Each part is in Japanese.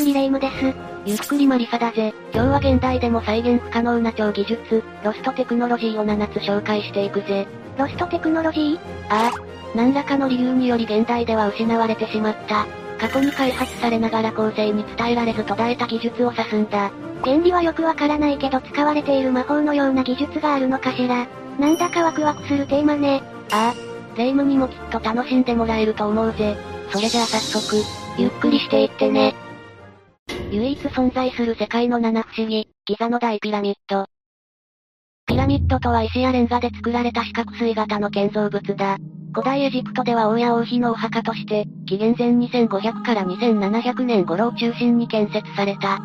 くりレ夢ムです。ゆっくりマリサだぜ。今日は現代でも再現不可能な超技術、ロストテクノロジーを7つ紹介していくぜ。ロストテクノロジー？ああ。何らかの理由により現代では失われてしまった。過去に開発されながら後世に伝えられず途絶えた技術を指すんだ。原理はよくわからないけど使われている魔法のような技術があるのかしら。なんだかワクワクするテーマね。ああ。レ夢ムにもきっと楽しんでもらえると思うぜ。それじゃあ早速、ゆっくりしていってね。唯一存在する世界の七不思議、ギザの大ピラミッド。ピラミッドとは石やレンガで作られた四角錐型の建造物だ。古代エジプトでは王や王妃のお墓として、紀元前2500から2700年頃を中心に建設された。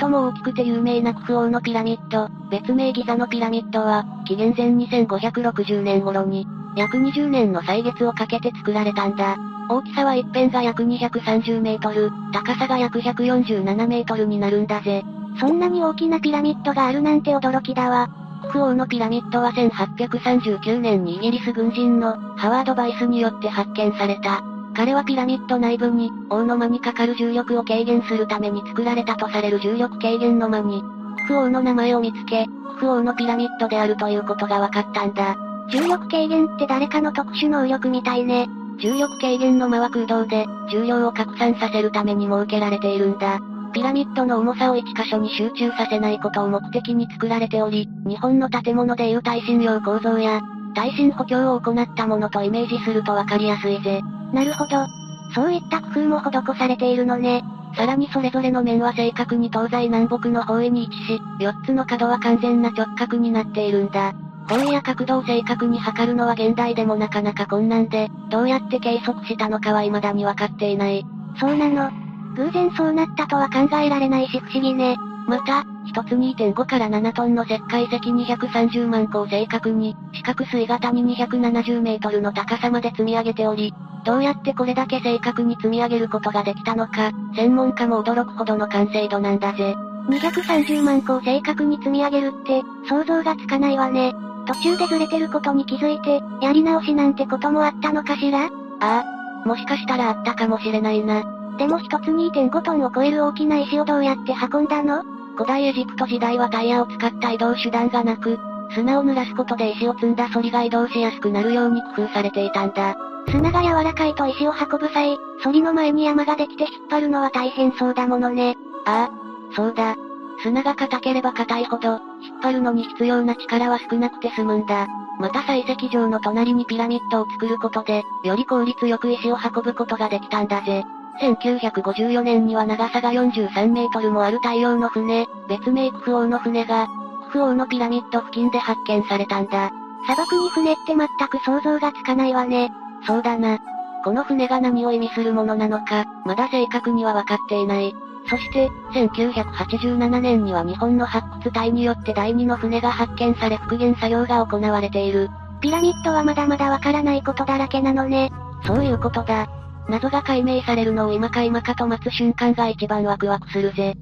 最も大きくて有名なクフ王のピラミッド、別名ギザのピラミッドは、紀元前2560年頃に、約20年の歳月をかけて作られたんだ。大きさは一辺が約230メートル、高さが約147メートルになるんだぜ。そんなに大きなピラミッドがあるなんて驚きだわ。クフ王のピラミッドは1839年にイギリス軍人のハワード・バイスによって発見された。彼はピラミッド内部に王の間にかかる重力を軽減するために作られたとされる重力軽減の間に、クフ王の名前を見つけ、クフ王のピラミッドであるということが分かったんだ。重力軽減って誰かの特殊能力みたいね。重力軽減の間は空洞で、重量を拡散させるために設けられているんだ。ピラミッドの重さを一箇所に集中させないことを目的に作られており、日本の建物でいう耐震用構造や、耐震補強を行ったものとイメージするとわかりやすいぜ。なるほど。そういった工夫も施されているのね。さらにそれぞれの面は正確に東西南北の方位に位置し、4つの角は完全な直角になっているんだ。方位や角度を正確に測るのは現代でもなかなか困難で、どうやって計測したのかは未だに分かっていない。そうなの。偶然そうなったとは考えられないし不思議ね。また、一つ2.5から7トンの石灰石230万個を正確に、四角錐型に270メートルの高さまで積み上げており、どうやってこれだけ正確に積み上げることができたのか、専門家も驚くほどの完成度なんだぜ。230万個を正確に積み上げるって、想像がつかないわね。途中でずれてることに気づいて、やり直しなんてこともあったのかしら？ああ、もしかしたらあったかもしれないな。でも一つ2.5トンを超える大きな石をどうやって運んだの？古代エジプト時代はタイヤを使った移動手段がなく、砂を濡らすことで石を積んだソリが移動しやすくなるように工夫されていたんだ。砂が柔らかいと石を運ぶ際、ソリの前に山ができて引っ張るのは大変そうだものね。ああ、そうだ。砂が硬ければ硬いほど、引っ張るのに必要な力は少なくて済むんだ。また採石場の隣にピラミッドを作ることで、より効率よく石を運ぶことができたんだぜ。1954年には長さが43メートルもある大洋の船、別名クフ王の船が、クフ王のピラミッド付近で発見されたんだ。砂漠に船って全く想像がつかないわね。そうだな。この船が何を意味するものなのか、まだ正確には分かっていない。そして、1987年には日本の発掘隊によって第二の船が発見され復元作業が行われている。ピラミッドはまだまだわからないことだらけなのね。そういうことだ。謎が解明されるのを今か今かと待つ瞬間が一番ワクワクするぜ。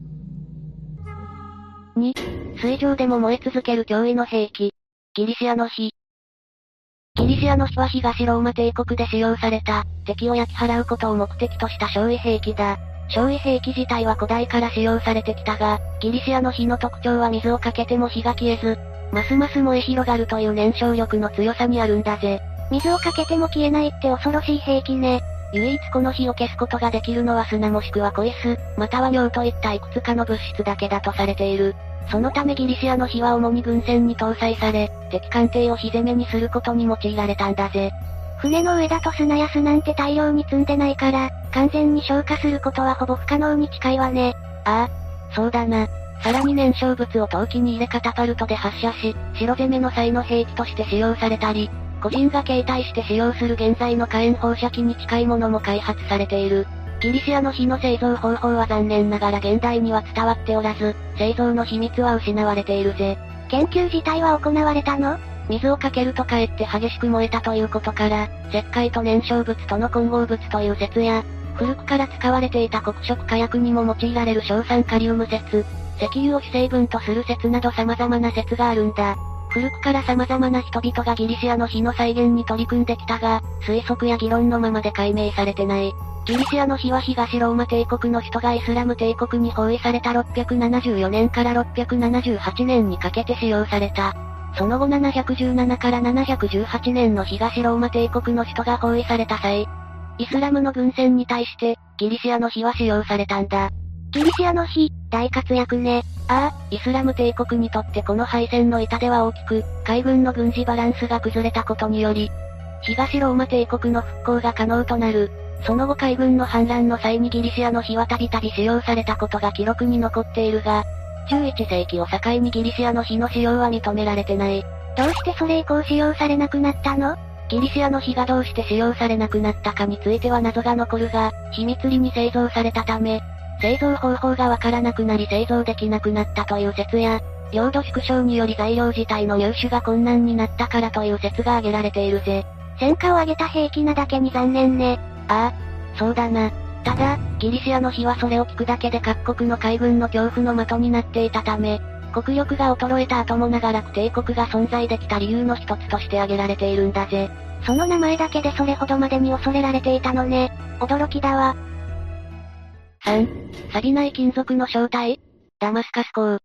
2、水上でも燃え続ける脅威の兵器。ギリシアの火。ギリシアの火は東ローマ帝国で使用された、敵を焼き払うことを目的とした焼夷兵器だ。焼夷兵器自体は古代から使用されてきたが、ギリシアの火の特徴は水をかけても火が消えず、ますます燃え広がるという燃焼力の強さにあるんだぜ。水をかけても消えないって恐ろしい兵器ね。唯一この火を消すことができるのは砂もしくはコイス、または尿といったいくつかの物質だけだとされている。そのためギリシアの火は主に軍船に搭載され、敵艦艇を火攻めにすることに用いられたんだぜ。船の上だと砂や巣なんて大量に積んでないから、完全に消化することはほぼ不可能に近いわね。ああ、そうだな。さらに燃焼物を陶器に入れカタパルトで発射し、城攻めの際の兵器として使用されたり、個人が携帯して使用する現在の火炎放射器に近いものも開発されている。ギリシアの火の製造方法は残念ながら現代には伝わっておらず、製造の秘密は失われているぜ。研究自体は行われたの？水をかけるとかえって激しく燃えたということから、石灰と燃焼物との混合物という説や、古くから使われていた黒色火薬にも用いられる硝酸カリウム説、石油を主成分とする説など様々な説があるんだ。古くから様々な人々がギリシアの火の再現に取り組んできたが、推測や議論のままで解明されてない。ギリシアの火は東ローマ帝国の首都がイスラム帝国に包囲された674年から678年にかけて使用された。その後717から718年の東ローマ帝国の首都が包囲された際、イスラムの軍船に対して、ギリシアの火は使用されたんだ。ギリシアの火、大活躍ね。ああ、イスラム帝国にとってこの敗戦の痛手は大きく、海軍の軍事バランスが崩れたことにより、東ローマ帝国の復興が可能となる。その後海軍の反乱の際にギリシアの火はたびたび使用されたことが記録に残っているが、11世紀を境にギリシアの火の使用は認められてない。どうしてそれ以降使用されなくなったの？ギリシアの火がどうして使用されなくなったかについては謎が残るが、秘密裏に製造されたため、製造方法がわからなくなり製造できなくなったという説や、領土縮小により材料自体の入手が困難になったからという説が挙げられているぜ。戦果を上げた兵器なだけに残念ね。ああ、そうだな。ただ、ギリシアの火はそれを聞くだけで各国の海軍の恐怖の的になっていたため、国力が衰えた後も長らく帝国が存在できた理由の一つとして挙げられているんだぜ。その名前だけでそれほどまでに恐れられていたのね。驚きだわ。3、錆びない金属の正体？ダマスカス鋼。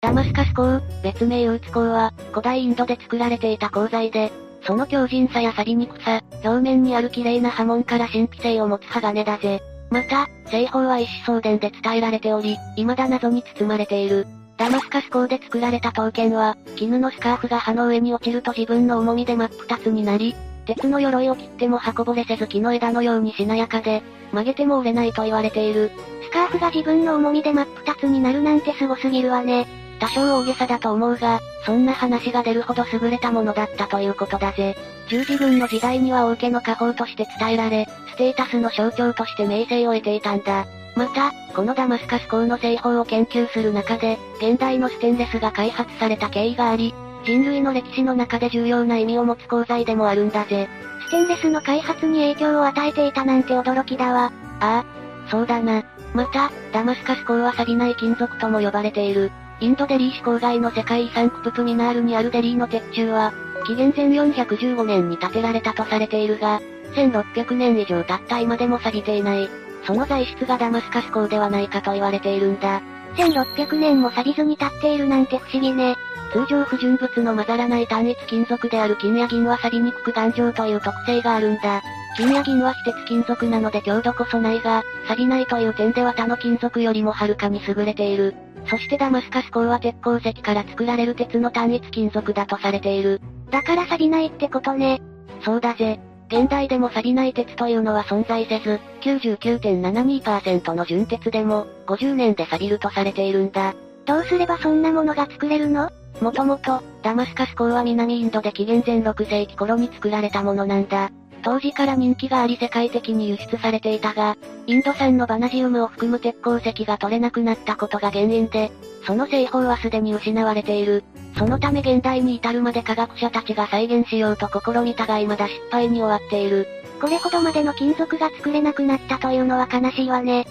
ダマスカス鋼、別名ウーツ鋼は、古代インドで作られていた鋼材で、その強靭さや錆びにくさ、表面にある綺麗な刃文から神秘性を持つ鋼だぜ。また、製法は一子相伝で伝えられており、未だ謎に包まれている。ダマスカス鋼で作られた刀剣は、絹のスカーフが刃の上に落ちると自分の重みで真っ二つになり、鉄の鎧を切っても刃こぼれせず木の枝のようにしなやかで、曲げても折れないと言われている。スカーフが自分の重みで真っ二つになるなんてすすぎるわね。多少大げさだと思うが、そんな話が出るほど優れたものだったということだぜ。十字軍の時代には王家の家宝として伝えられ、ステータスの象徴として名声を得ていたんだ。また、このダマスカス鋼の製法を研究する中で、現代のステンレスが開発された経緯があり、人類の歴史の中で重要な意味を持つ鋼材でもあるんだぜ。ステンレスの開発に影響を与えていたなんて驚きだわ。ああ、そうだな。また、ダマスカス鋼は錆びない金属とも呼ばれている。インドデリー市郊外の世界遺産クププミナールにあるデリーの鉄柱は、紀元前415年に建てられたとされているが、1600年以上経った今でも錆びていない。その材質がダマスカス鋼ではないかと言われているんだ。1600年も錆びずに立っているなんて不思議ね。通常不純物の混ざらない単一金属である金や銀は錆びにくく頑丈という特性があるんだ。金や銀は非鉄金属なので強度こそないが、錆びないという点では他の金属よりもはるかに優れている。そしてダマスカス鋼は鉄鉱石から作られる鉄の単一金属だとされている。だから錆びないってことね。そうだぜ。現代でも錆びない鉄というのは存在せず、99.72%の純鉄でも、50年で錆びるとされているんだ。どうすればそんなものが作れるの？もともと、ダマスカス鋼は南インドで紀元前6世紀頃に作られたものなんだ。当時から人気があり世界的に輸出されていたが、インド産のバナジウムを含む鉄鉱石が取れなくなったことが原因で、その製法はすでに失われている。そのため現代に至るまで科学者たちが再現しようと試みたが未だ失敗に終わっている。これほどまでの金属が作れなくなったというのは悲しいわね。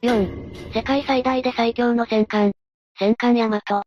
4. 世界最大で最強の戦艦。戦艦ヤマト。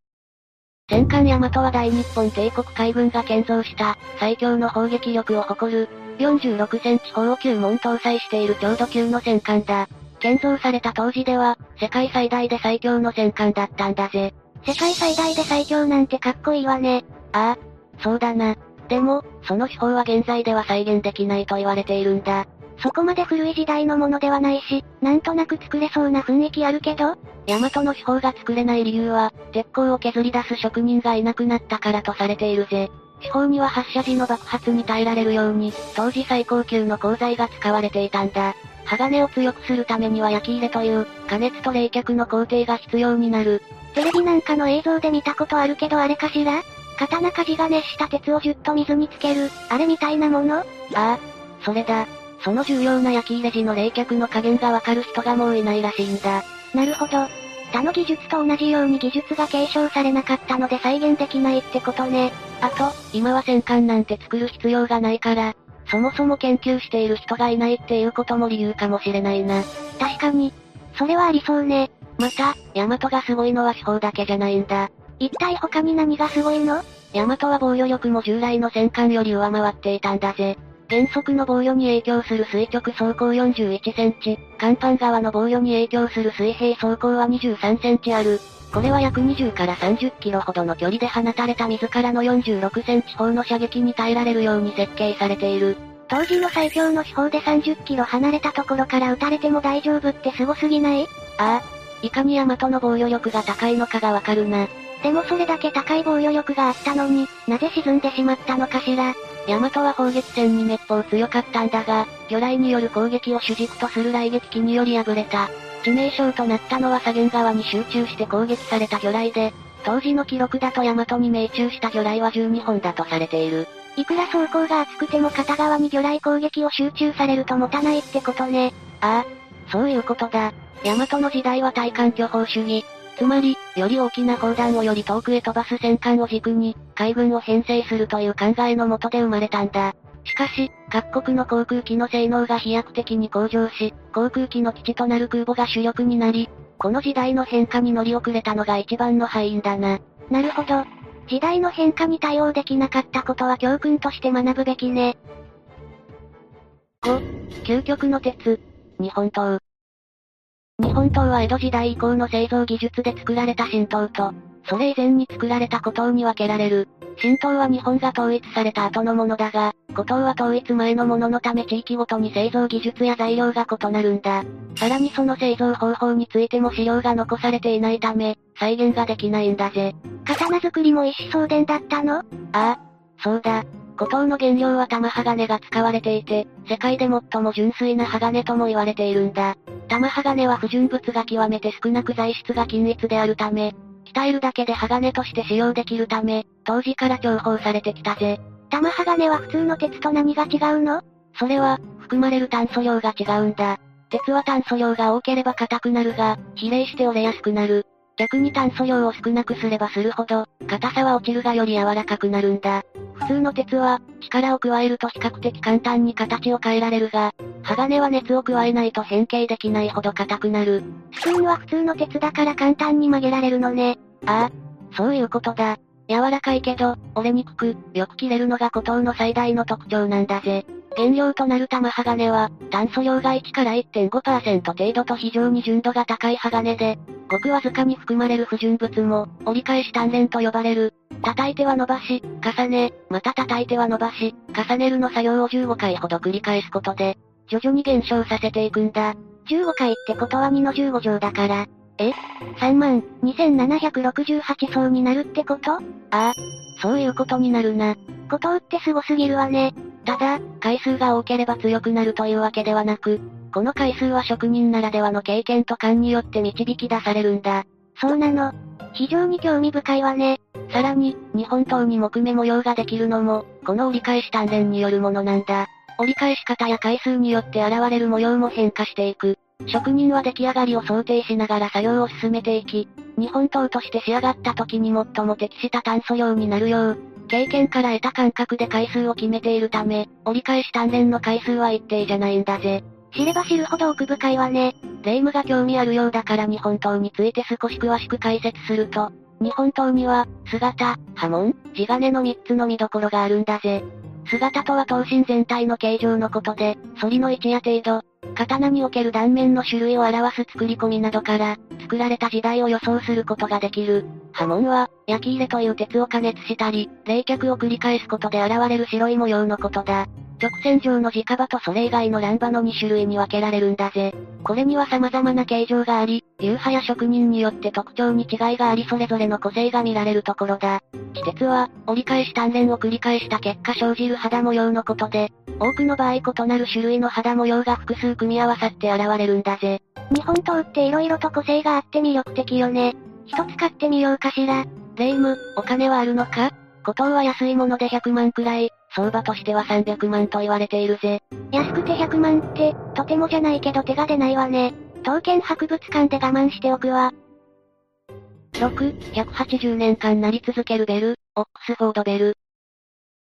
戦艦ヤマトは大日本帝国海軍が建造した最強の砲撃力を誇る46センチ砲を9門搭載している強度級の戦艦だ。建造された当時では世界最大で最強の戦艦だったんだぜ。世界最大で最強なんてかっこいいわね。ああ、そうだな。でも、その手法は現在では再現できないと言われているんだ。そこまで古い時代のものではないし、なんとなく作れそうな雰囲気あるけどヤマトの手法が作れない理由は、鉄鋼を削り出す職人がいなくなったからとされているぜ。手法には発射時の爆発に耐えられるように、当時最高級の鋼材が使われていたんだ。鋼を強くするためには焼き入れという、加熱と冷却の工程が必要になる。テレビなんかの映像で見たことあるけどあれかしら？刀鍛冶が熱した鉄をじゅっと水につける、あれみたいなもの？ああ、それだ。その重要な焼き入れ時の冷却の加減がわかる人がもういないらしいんだ。なるほど。他の技術と同じように技術が継承されなかったので再現できないってことね。あと、今は戦艦なんて作る必要がないから、そもそも研究している人がいないっていうことも理由かもしれないな。確かに。それはありそうね。また、ヤマトがすごいのは手法だけじゃないんだ。一体他に何がすごいの？ヤマトは防御力も従来の戦艦より上回っていたんだぜ。原則の防御に影響する垂直走行41センチ、甲板側の防御に影響する水平走行は23センチある。これは約20から30キロほどの距離で放たれた自らの46センチ砲の射撃に耐えられるように設計されている。当時の最強の手法で30キロ離れたところから撃たれても大丈夫ってすごすぎない？ああ。いかにヤマトの防御力が高いのかがわかるな。でもそれだけ高い防御力があったのに、なぜ沈んでしまったのかしら？ヤマトは砲撃戦に滅法強かったんだが、魚雷による攻撃を主軸とする雷撃機により敗れた。致命傷となったのは左舷側に集中して攻撃された魚雷で、当時の記録だとヤマトに命中した魚雷は12本だとされている。いくら走行が厚くても片側に魚雷攻撃を集中されると持たないってことね。ああ、そういうことだ。ヤマトの時代は対艦巨砲主義。つまり、より大きな砲弾をより遠くへ飛ばす戦艦を軸に、海軍を編成するという考えのもとで生まれたんだ。しかし、各国の航空機の性能が飛躍的に向上し、航空機の基地となる空母が主力になり、この時代の変化に乗り遅れたのが一番の敗因だな。なるほど。時代の変化に対応できなかったことは教訓として学ぶべきね。5、究極の鉄。日本刀。日本刀は江戸時代以降の製造技術で作られた神刀と、それ以前に作られた古刀に分けられる。神刀は日本が統一された後のものだが、古刀は統一前のもののため地域ごとに製造技術や材料が異なるんだ。さらにその製造方法についても資料が残されていないため、再現ができないんだぜ。刀作りも一子相伝だったの？ああ、そうだ。古刀の原料は玉鋼が使われていて、世界で最も純粋な鋼とも言われているんだ。玉鋼は不純物が極めて少なく材質が均一であるため、鍛えるだけで鋼として使用できるため、当時から重宝されてきたぜ。玉鋼は普通の鉄と何が違うの？それは、含まれる炭素量が違うんだ。鉄は炭素量が多ければ硬くなるが、比例して折れやすくなる。逆に炭素量を少なくすればするほど、硬さは落ちるがより柔らかくなるんだ。普通の鉄は、力を加えると比較的簡単に形を変えられるが、鋼は熱を加えないと変形できないほど硬くなる。スプーンは普通の鉄だから簡単に曲げられるのね。ああ、そういうことだ。柔らかいけど、折れにくく、よく切れるのが古刀の最大の特徴なんだぜ。原料となる玉鋼は、炭素量が1から1.5%程度と非常に純度が高い鋼で、ごくわずかに含まれる不純物も、折り返し鍛錬と呼ばれる。叩いては伸ばし、重ね、また叩いては伸ばし、重ねるの作業を15回ほど繰り返すことで、徐々に減少させていくんだ。15回ってことは2の15乗だから。え ?3 万、2768層になるってこと？ああ、そういうことになるな。ことってすごすぎるわね。ただ、回数が多ければ強くなるというわけではなく、この回数は職人ならではの経験と勘によって導き出されるんだ。そうなの。非常に興味深いわね。さらに、日本刀に木目模様ができるのも、この折り返し鍛錬によるものなんだ。折り返し方や回数によって現れる模様も変化していく。職人は出来上がりを想定しながら作業を進めていき、日本刀として仕上がった時に最も適した炭素量になるよう、経験から得た感覚で回数を決めているため、折り返し鍛錬の回数は一定じゃないんだぜ。知れば知るほど奥深いわね。霊夢が興味あるようだから日本刀について少し詳しく解説すると、日本刀には、姿、波紋、地金の3つの見どころがあるんだぜ。姿とは刀身全体の形状のことで、反りの位置や程度、刀における断面の種類を表す作り込みなどから、作られた時代を予想することができる。波紋は、焼き入れという鉄を加熱したり、冷却を繰り返すことで現れる白い模様のことだ。直線上の直刃とそれ以外の乱刃の2種類に分けられるんだぜ。これには様々な形状があり、流派や職人によって特徴に違いがありそれぞれの個性が見られるところだ。地鉄は、折り返し鍛錬を繰り返した結果生じる肌模様のことで、多くの場合異なる種類の肌模様が複数組み合わさって現れるんだぜ。日本刀って色々と個性があって魅力的よね。一つ買ってみようかしら。レイム、お金はあるのか？古刀は安いもので100万くらい、相場としては300万と言われているぜ。安くて100万って、とてもじゃないけど手が出ないわね。刀剣博物館で我慢しておくわ。6、180年間なり続けるベル、オックスフォードベル。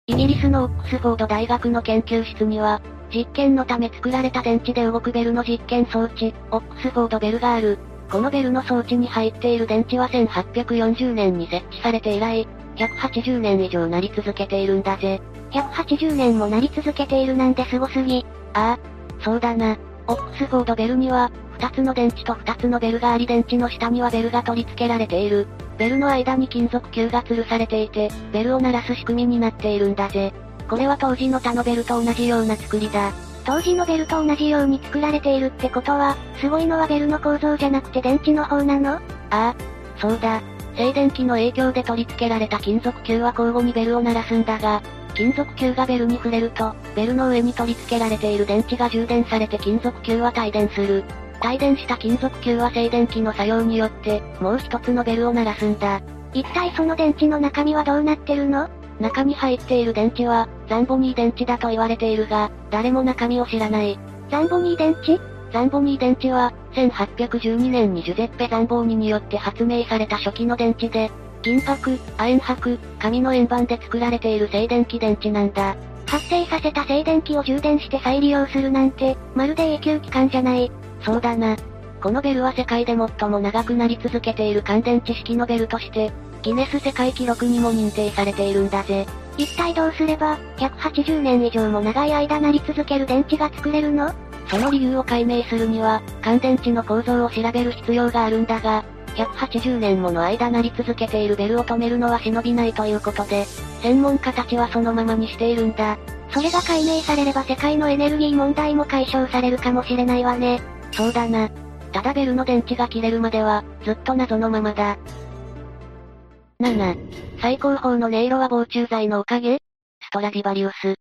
イギリスのオックスフォード大学の研究室には、実験のため作られた電池で動くベルの実験装置、オックスフォードベルがある。このベルの装置に入っている電池は1840年に設置されて以来、180年以上なり続けているんだぜ。180年もなり続けているなんてすごすぎ。ああ、そうだな。オックスフォードベルには、2つの電池と2つのベルがあり電池の下にはベルが取り付けられている。ベルの間に金属球が吊るされていて、ベルを鳴らす仕組みになっているんだぜ。これは当時の他のベルと同じような作りだ。当時のベルと同じように作られているってことは、すごいのはベルの構造じゃなくて電池の方なの？ああ、そうだ。静電気の影響で取り付けられた金属球は交互にベルを鳴らすんだが、金属球がベルに触れると、ベルの上に取り付けられている電池が充電されて金属球は帯電する。帯電した金属球は静電気の作用によって、もう一つのベルを鳴らすんだ。一体その電池の中身はどうなってるの？中に入っている電池は、ザンボニー電池だと言われているが、誰も中身を知らない。ザンボニー電池？ザンボニー電池は、1812年にジュゼッペ・ザンボーニによって発明された初期の電池で、銀箔、亜鉛箔、紙の円盤で作られている静電気電池なんだ。発生させた静電気を充電して再利用するなんて、まるで永久期間じゃない。そうだな。このベルは世界で最も長くなり続けている乾電池式のベルとして、ギネス世界記録にも認定されているんだぜ。一体どうすれば、180年以上も長い間なり続ける電池が作れるの？その理由を解明するには、乾電池の構造を調べる必要があるんだが、180年もの間なり続けているベルを止めるのは忍びないということで、専門家たちはそのままにしているんだ。それが解明されれば世界のエネルギー問題も解消されるかもしれないわね。そうだな。ただベルの電池が切れるまでは、ずっと謎のままだ。7. 最高峰の音色は防虫剤のおかげ？ストラディバリウス。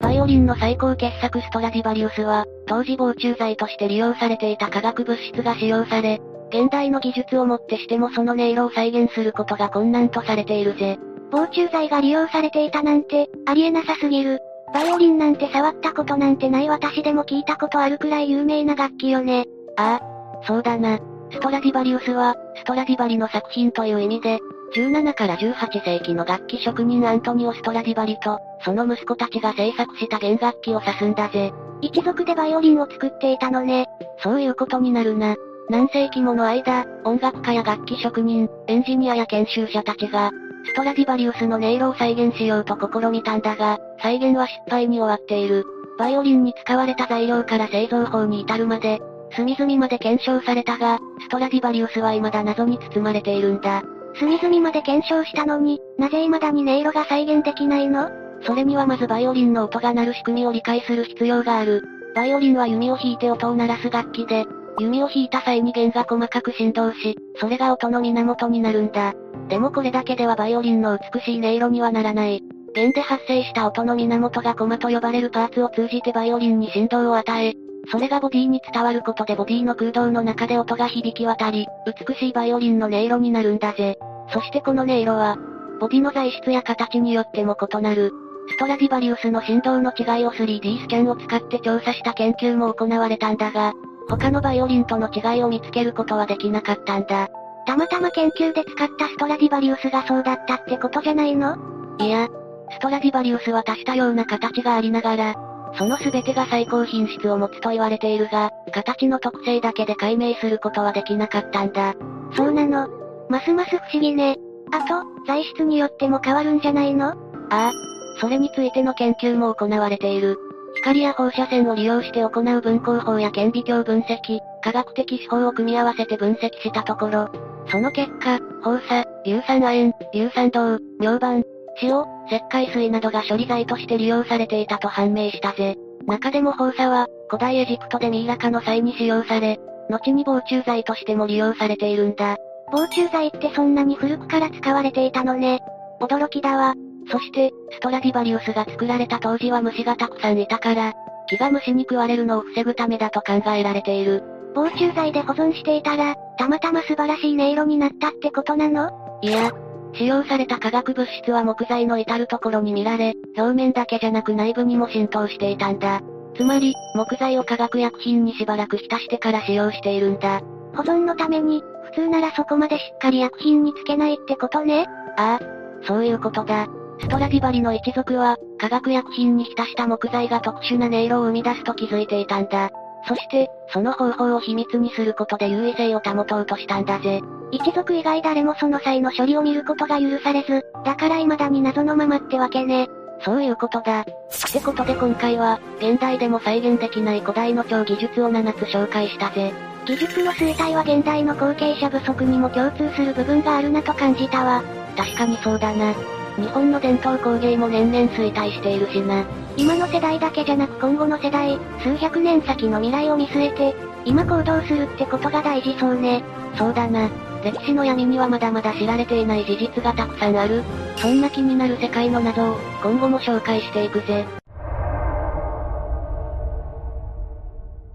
バイオリンの最高傑作ストラディバリウスは、当時防虫剤として利用されていた化学物質が使用され、現代の技術をもってしてもその音色を再現することが困難とされているぜ。防虫剤が利用されていたなんて、ありえなさすぎる。バイオリンなんて触ったことなんてない私でも聞いたことあるくらい有名な楽器よね。ああ、そうだな。ストラディバリウスは、ストラディバリの作品という意味で、17から18世紀の楽器職人アントニオ・ストラディバリと、その息子たちが制作した弦楽器を指すんだぜ。一族でバイオリンを作っていたのね。そういうことになるな。何世紀もの間、音楽家や楽器職人、エンジニアや研修者たちが、ストラディバリウスの音色を再現しようと試みたんだが、再現は失敗に終わっている。バイオリンに使われた材料から製造法に至るまで、隅々まで検証されたが、ストラディバリウスは未だ謎に包まれているんだ。隅々まで検証したのに、なぜ未だに音色が再現できないの？それにはまずバイオリンの音が鳴る仕組みを理解する必要がある。バイオリンは弓を弾いて音を鳴らす楽器で、弓を引いた際に弦が細かく振動し、それが音の源になるんだ。でもこれだけではバイオリンの美しい音色にはならない。弦で発生した音の源がコマと呼ばれるパーツを通じてバイオリンに振動を与え、それがボディに伝わることでボディの空洞の中で音が響き渡り、美しいバイオリンの音色になるんだぜ。そしてこの音色は、ボディの材質や形によっても異なる。ストラディバリウスの振動の違いを 3D スキャンを使って調査した研究も行われたんだが、他のバイオリンとの違いを見つけることはできなかったんだ。たまたま研究で使ったストラディバリウスがそうだったってことじゃないの？いや、ストラディバリウスは多種多様な形がありながら、その全てが最高品質を持つと言われているが、形の特性だけで解明することはできなかったんだ。そうなの？ますます不思議ね。あと、材質によっても変わるんじゃないの？ああ。それについての研究も行われている。光や放射線を利用して行う分光法や顕微鏡分析、科学的手法を組み合わせて分析したところ、その結果、放射、硫酸亜鉛、硫酸銅、明板、塩、石灰水などが処理剤として利用されていたと判明したぜ。中でも放射は、古代エジプトでミイラ化の際に使用され、後に防虫剤としても利用されているんだ。防虫剤ってそんなに古くから使われていたのね。驚きだわ。そして、ストラディバリウスが作られた当時は虫がたくさんいたから、木が虫に食われるのを防ぐためだと考えられている。防虫剤で保存していたら、たまたま素晴らしい音色になったってことなの？いや、使用された化学物質は木材の至るところに見られ、表面だけじゃなく内部にも浸透していたんだ。つまり、木材を化学薬品にしばらく浸してから使用しているんだ。保存のために、普通ならそこまでしっかり薬品につけないってことね？ああ、そういうことだ。ストラディバリの一族は、化学薬品に浸した木材が特殊な音色を生み出すと気づいていたんだ。そして、その方法を秘密にすることで優位性を保とうとしたんだぜ。一族以外誰もその際の処理を見ることが許されず、だから未だに謎のままってわけね。そういうことだ。ってことで今回は、現代でも再現できない古代の超技術を7つ紹介したぜ。技術の衰退は現代の後継者不足にも共通する部分があるなと感じたわ。確かにそうだな。日本の伝統工芸も年々衰退しているしな。今の世代だけじゃなく今後の世代、数百年先の未来を見据えて、今行動するってことが大事そうね。そうだな。歴史の闇にはまだまだ知られていない事実がたくさんある。そんな気になる世界の謎を、今後も紹介していくぜ。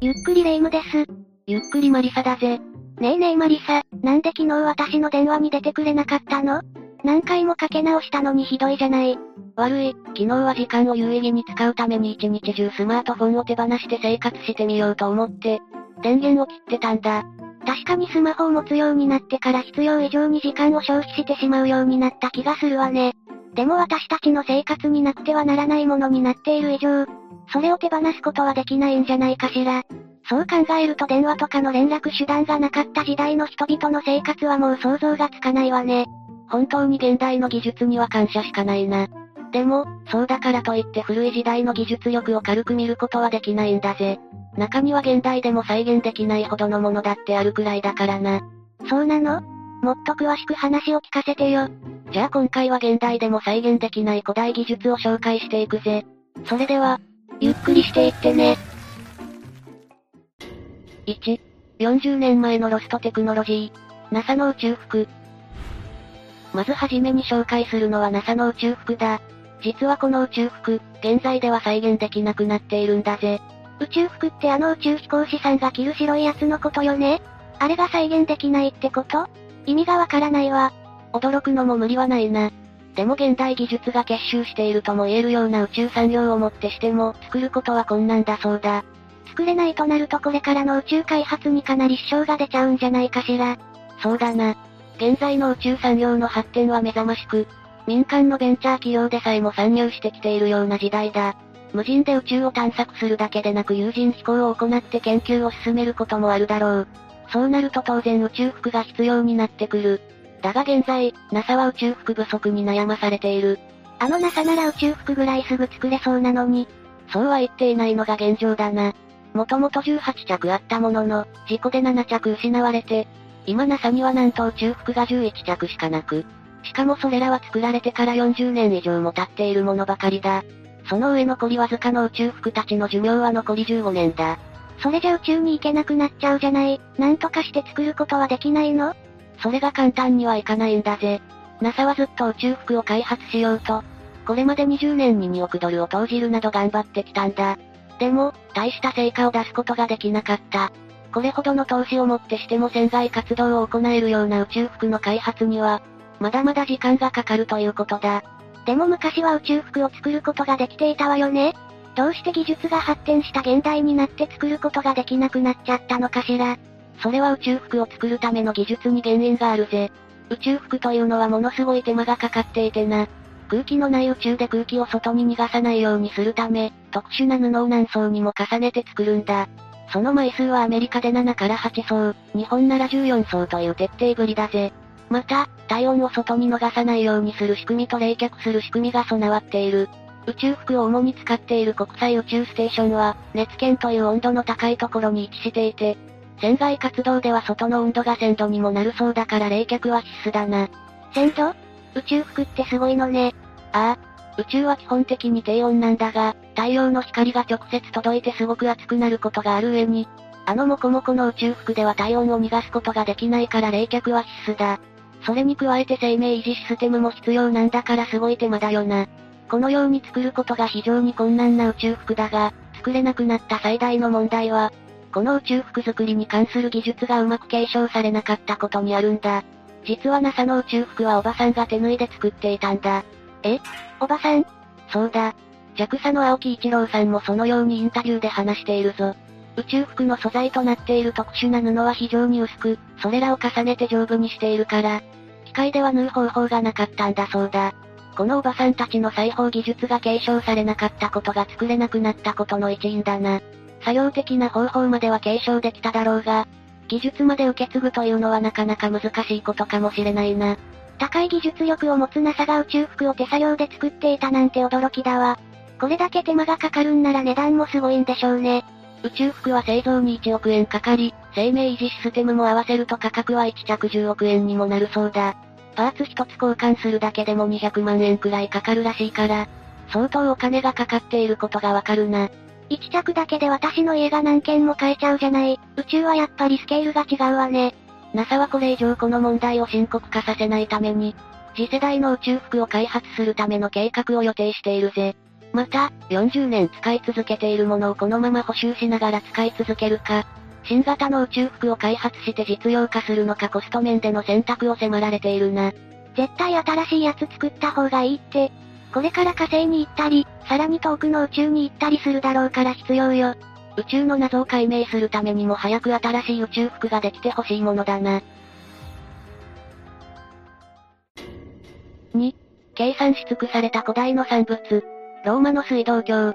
ゆっくりレ夢ムです。ゆっくりマリサだぜ。ねえねえマリサ、なんで昨日私の電話に出てくれなかったの？何回もかけ直したのにひどいじゃない。悪い、昨日は時間を有意義に使うために一日中スマートフォンを手放して生活してみようと思って、電源を切ってたんだ。確かにスマホを持つようになってから必要以上に時間を消費してしまうようになった気がするわね。でも私たちの生活になくてはならないものになっている以上、それを手放すことはできないんじゃないかしら。そう考えると電話とかの連絡手段がなかった時代の人々の生活はもう想像がつかないわね。本当に現代の技術には感謝しかないな。でも、そうだからといって古い時代の技術力を軽く見ることはできないんだぜ。中には現代でも再現できないほどのものだってあるくらいだからな。そうなの？もっと詳しく話を聞かせてよ。じゃあ今回は現代でも再現できない古代技術を紹介していくぜ。それでは、ゆっくりしていってね。1、40年前のロストテクノロジー、NASA の宇宙服。まずはじめに紹介するのは NASA の宇宙服だ。実はこの宇宙服、現在では再現できなくなっているんだぜ。宇宙服ってあの宇宙飛行士さんが着る白いやつのことよね？あれが再現できないってこと？意味がわからないわ。驚くのも無理はないな。でも現代技術が結集しているとも言えるような宇宙産業をもってしても、作ることは困難だそうだ。作れないとなるとこれからの宇宙開発にかなり支障が出ちゃうんじゃないかしら。そうだな。現在の宇宙産業の発展は目覚ましく、民間のベンチャー企業でさえも参入してきているような時代だ。無人で宇宙を探索するだけでなく有人飛行を行って研究を進めることもあるだろう。そうなると当然宇宙服が必要になってくる。だが現在、NASA は宇宙服不足に悩まされている。あの NASA なら宇宙服ぐらいすぐ作れそうなのに。そうは言っていないのが現状だな。もともと18着あったものの、事故で7着失われて、今 NASA にはなんと宇宙服が11着しかなく、しかもそれらは作られてから40年以上も経っているものばかりだ。その上残りわずかの宇宙服たちの寿命は残り15年だ。それじゃ宇宙に行けなくなっちゃうじゃない。なんとかして作ることはできないの？それが簡単にはいかないんだぜ。NASA はずっと宇宙服を開発しようと、これまで20年に2億ドルを投じるなど頑張ってきたんだ。でも、大した成果を出すことができなかった。これほどの投資をもってしても船外活動を行えるような宇宙服の開発には、まだまだ時間がかかるということだ。でも昔は宇宙服を作ることができていたわよねどうして技術が発展した現代になって作ることができなくなっちゃったのかしら。それは宇宙服を作るための技術に原因があるぜ。宇宙服というのはものすごい手間がかかっていてな。空気のない宇宙で空気を外に逃がさないようにするため、特殊な布を何層にも重ねて作るんだ。その枚数はアメリカで7から8層、日本なら14層という徹底ぶりだぜ。また、体温を外に逃さないようにする仕組みと冷却する仕組みが備わっている。宇宙服を主に使っている国際宇宙ステーションは、熱圏という温度の高いところに位置していて、船外活動では外の温度が1000度にもなるそうだから冷却は必須だな。1000度宇宙服ってすごいのね。ああ。宇宙は基本的に低温なんだが、太陽の光が直接届いてすごく熱くなることがある上に、あのモコモコの宇宙服では体温を逃がすことができないから冷却は必須だ。それに加えて生命維持システムも必要なんだからすごい手間だよな。このように作ることが非常に困難な宇宙服だが、作れなくなった最大の問題は、この宇宙服作りに関する技術がうまく継承されなかったことにあるんだ。実は NASA の宇宙服はおばさんが手縫いで作っていたんだ。え？おばさん？そうだ。JAXA の青木一郎さんもそのようにインタビューで話しているぞ。宇宙服の素材となっている特殊な布は非常に薄く、それらを重ねて丈夫にしているから、機械では縫う方法がなかったんだそうだ。このおばさんたちの裁縫技術が継承されなかったことが作れなくなったことの一因だな。作業的な方法までは継承できただろうが、技術まで受け継ぐというのはなかなか難しいことかもしれないな。高い技術力を持つ NASA が宇宙服を手作業で作っていたなんて驚きだわ。これだけ手間がかかるんなら値段もすごいんでしょうね。宇宙服は製造に1億円かかり、生命維持システムも合わせると価格は1着10億円にもなるそうだ。パーツ一つ交換するだけでも200万円くらいかかるらしいから、相当お金がかかっていることがわかるな。1着だけで私の家が何件も買えちゃうじゃない。宇宙はやっぱりスケールが違うわね。NASA はこれ以上この問題を深刻化させないために、次世代の宇宙服を開発するための計画を予定しているぜ。また、40年使い続けているものをこのまま補修しながら使い続けるか、新型の宇宙服を開発して実用化するのかコスト面での選択を迫られているな。絶対新しいやつ作った方がいいって。これから火星に行ったり、さらに遠くの宇宙に行ったりするだろうから必要よ。宇宙の謎を解明するためにも早く新しい宇宙服ができてほしいものだな。2、計算し尽くされた古代の産物。ローマの水道橋。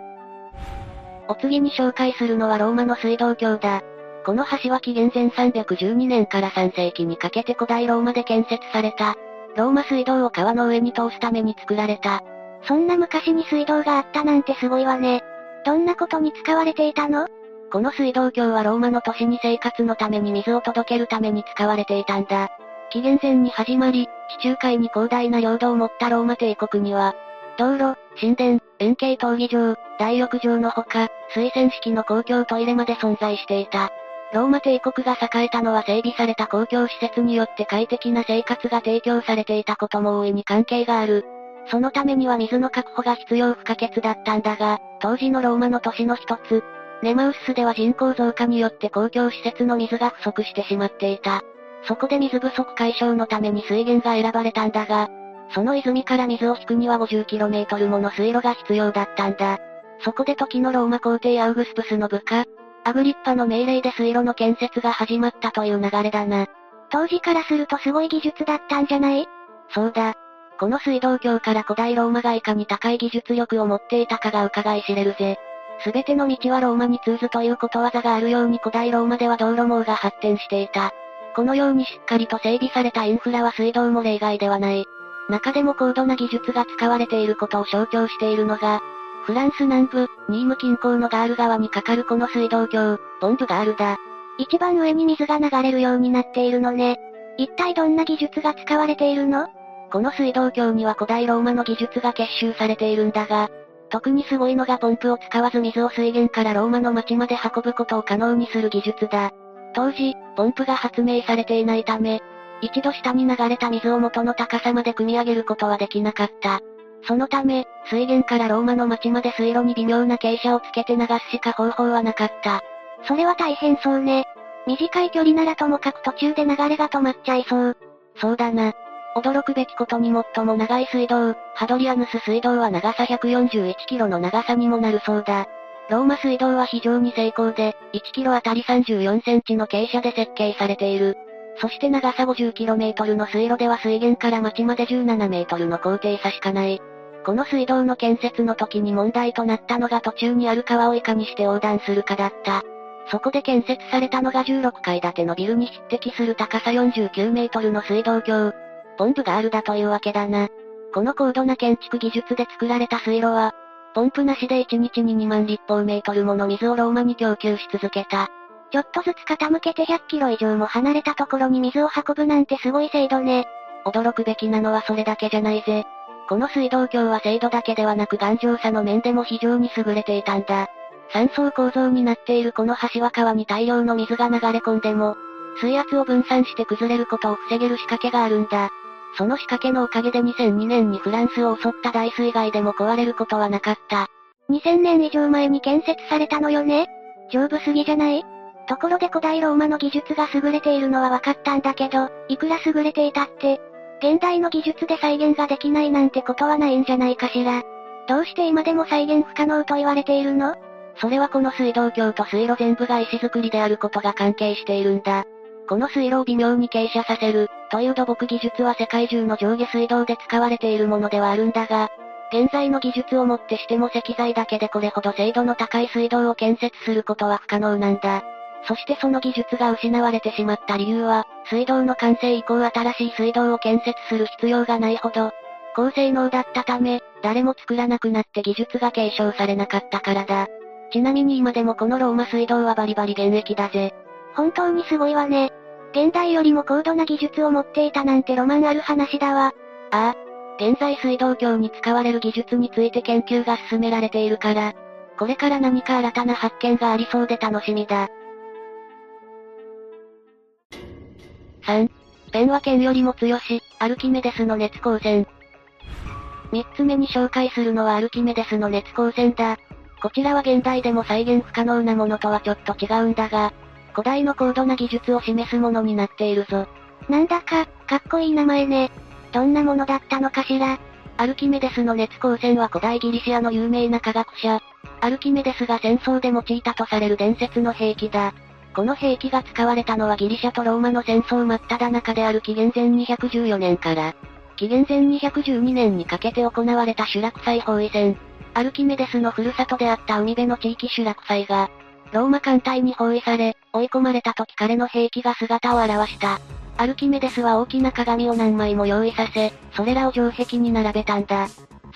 お次に紹介するのはローマの水道橋だ。この橋は紀元前312年から3世紀にかけて古代ローマで建設された。ローマ水道を川の上に通すために作られた。そんな昔に水道があったなんてすごいわね。どんなことに使われていたの？この水道橋はローマの都市に生活のために水を届けるために使われていたんだ。紀元前に始まり、地中海に広大な領土を持ったローマ帝国には、道路、神殿、円形闘技場、大浴場のほか、水洗式の公共トイレまで存在していた。ローマ帝国が栄えたのは整備された公共施設によって快適な生活が提供されていたことも大いに関係がある。そのためには水の確保が必要不可欠だったんだが、当時のローマの都市の一つ、ネマウスでは人口増加によって公共施設の水が不足してしまっていた。そこで水不足解消のために水源が選ばれたんだが、その泉から水を引くには 50km もの水路が必要だったんだ。そこで時のローマ皇帝アウグスプスの部下、アグリッパの命令で水路の建設が始まったという流れだな。当時からするとすごい技術だったんじゃない？そうだ。この水道橋から古代ローマがいかに高い技術力を持っていたかが伺い知れるぜ。すべての道はローマに通ずということわざがあるように古代ローマでは道路網が発展していた。このようにしっかりと整備されたインフラは水道も例外ではない。中でも高度な技術が使われていることを象徴しているのが、フランス南部、ニーム近郊のガール川に架かるこの水道橋、ポンプガールだ。一番上に水が流れるようになっているのね。一体どんな技術が使われているの？この水道橋には古代ローマの技術が結集されているんだが、特にすごいのがポンプを使わず水を水源からローマの町まで運ぶことを可能にする技術だ。当時、ポンプが発明されていないため、一度下に流れた水を元の高さまで汲み上げることはできなかった。そのため、水源からローマの町まで水路に微妙な傾斜をつけて流すしか方法はなかった。それは大変そうね。短い距離ならともかく途中で流れが止まっちゃいそう。そうだな。驚くべきことに最も長い水道、ハドリアヌス水道は長さ141キロの長さにもなるそうだ。ローマ水道は非常に精巧で、1キロあたり34センチの傾斜で設計されている。そして長さ 50km の水路では水源から町まで17メートルの高低差しかない。この水道の建設の時に問題となったのが途中にある川をいかにして横断するかだった。そこで建設されたのが16階建てのビルに匹敵する高さ49メートルの水道橋。ポンプがあるだというわけだな。この高度な建築技術で作られた水路は、ポンプなしで1日に2万立方メートルもの水をローマに供給し続けた。ちょっとずつ傾けて100キロ以上も離れたところに水を運ぶなんてすごい精度ね。驚くべきなのはそれだけじゃないぜ。この水道橋は精度だけではなく頑丈さの面でも非常に優れていたんだ。三層構造になっているこの橋は川に大量の水が流れ込んでも、水圧を分散して崩れることを防げる仕掛けがあるんだ。その仕掛けのおかげで2002年にフランスを襲った大水害でも壊れることはなかった。2000年以上前に建設されたのよね？丈夫すぎじゃない？ところで古代ローマの技術が優れているのは分かったんだけど、いくら優れていたって、現代の技術で再現ができないなんてことはないんじゃないかしら。どうして今でも再現不可能と言われているの？それはこの水道橋と水路全部が石造りであることが関係しているんだ。この水路を微妙に傾斜させる、という土木技術は世界中の上下水道で使われているものではあるんだが、現在の技術をもってしても石材だけでこれほど精度の高い水道を建設することは不可能なんだ。そしてその技術が失われてしまった理由は、水道の完成以降新しい水道を建設する必要がないほど、高性能だったため、誰も作らなくなって技術が継承されなかったからだ。ちなみに今でもこのローマ水道はバリバリ現役だぜ。本当にすごいわね。現代よりも高度な技術を持っていたなんてロマンある話だわ。ああ。現在水道橋に使われる技術について研究が進められているから、これから何か新たな発見がありそうで楽しみだ。3. ペンは剣よりも強し、アルキメデスの熱光線。3つ目に紹介するのはアルキメデスの熱光線だ。こちらは現代でも再現不可能なものとはちょっと違うんだが、古代の高度な技術を示すものになっているぞ。なんだか、かっこいい名前ね。どんなものだったのかしら。アルキメデスの熱光線は古代ギリシアの有名な科学者、アルキメデスが戦争で用いたとされる伝説の兵器だ。この兵器が使われたのはギリシャとローマの戦争真っ只中である紀元前214年から、紀元前212年にかけて行われたシュラク祭包囲戦。アルキメデスのふるさとであった海辺の地域シュラク祭が、ローマ艦隊に包囲され、追い込まれた時彼の兵器が姿を現した。アルキメデスは大きな鏡を何枚も用意させ、それらを城壁に並べたんだ。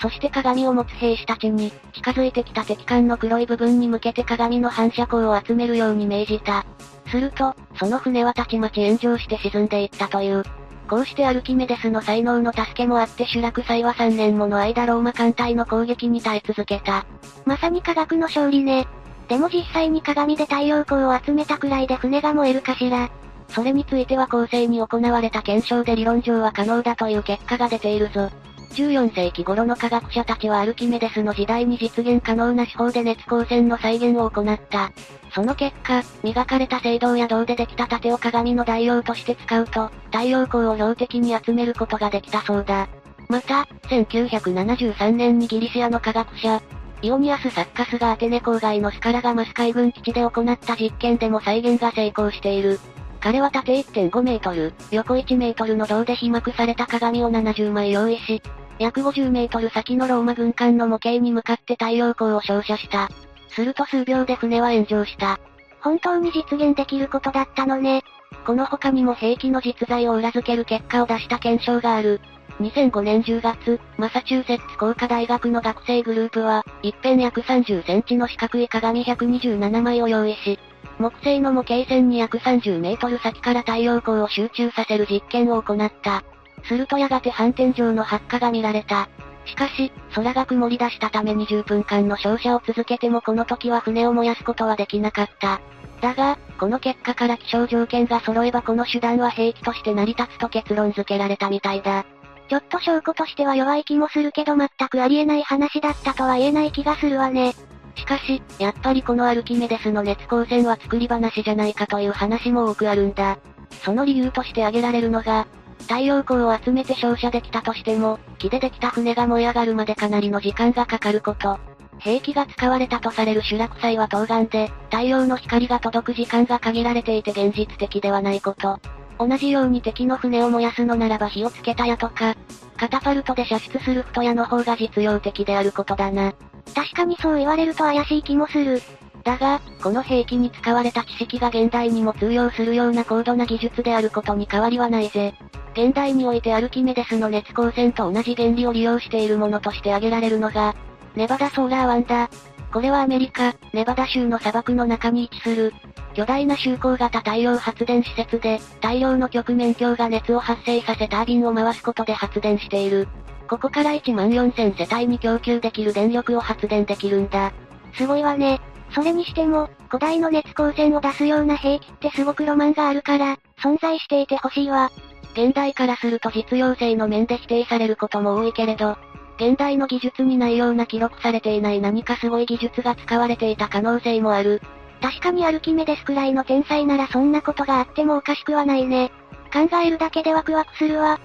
そして鏡を持つ兵士たちに、近づいてきた敵艦の黒い部分に向けて鏡の反射光を集めるように命じた。すると、その船はたちまち炎上して沈んでいったという。こうしてアルキメデスの才能の助けもあってシュラク祭は3年もの間ローマ艦隊の攻撃に耐え続けた。まさに科学の勝利ね。でも実際に鏡で太陽光を集めたくらいで船が燃えるかしら。それについては後世に行われた検証で理論上は可能だという結果が出ているぞ。14世紀頃の科学者たちはアルキメデスの時代に実現可能な手法で熱光線の再現を行った。その結果、磨かれた青銅や銅でできた盾を鏡の代用として使うと、太陽光を標的に集めることができたそうだ。また、1973年にギリシアの科学者、イオニアス・サッカスがアテネ郊外のスカラガマス海軍基地で行った実験でも再現が成功している。彼は縦1.5メートル、横1メートルの銅で被膜された鏡を70枚用意し、約50メートル先のローマ軍艦の模型に向かって太陽光を照射した。すると数秒で船は炎上した。本当に実現できることだったのね。この他にも兵器の実在を裏付ける結果を出した検証がある。2005年10月、マサチューセッツ工科大学の学生グループは、一辺約30センチの四角い鏡127枚を用意し、木製の模型船に約30メートル先から太陽光を集中させる実験を行った。するとやがて反転上の発火が見られた。しかし、空が曇り出したため20分間の照射を続けてもこの時は船を燃やすことはできなかった。だが、この結果から気象条件が揃えばこの手段は兵器として成り立つと結論付けられたみたいだ。ちょっと証拠としては弱い気もするけど全くありえない話だったとは言えない気がするわね。しかし、やっぱりこのアルキメデスの熱光線は作り話じゃないかという話も多くあるんだ。その理由として挙げられるのが、太陽光を集めて照射できたとしても、木でできた船が燃え上がるまでかなりの時間がかかること。兵器が使われたとされるシュラク祭は東岸で、太陽の光が届く時間が限られていて現実的ではないこと。同じように敵の船を燃やすのならば火をつけた矢とか、カタパルトで射出する太矢の方が実用的であることだな。確かにそう言われると怪しい気もする。だが、この兵器に使われた知識が現代にも通用するような高度な技術であることに変わりはないぜ。現代においてアルキメデスの熱光線と同じ原理を利用しているものとして挙げられるのが、ネバダソーラーワンだ。これはアメリカ、ネバダ州の砂漠の中に位置する、巨大な周光型太陽発電施設で、太陽の極面鏡が熱を発生させタービンを回すことで発電している。ここから1万4000世帯に供給できる電力を発電できるんだ。すごいわね。それにしても、古代の熱光線を出すような兵器ってすごくロマンがあるから、存在していてほしいわ。現代からすると実用性の面で否定されることも多いけれど、現代の技術にないような記録されていない何かすごい技術が使われていた可能性もある。確かにアルキメデスくらいの天才ならそんなことがあってもおかしくはないね。考えるだけでワクワクするわ。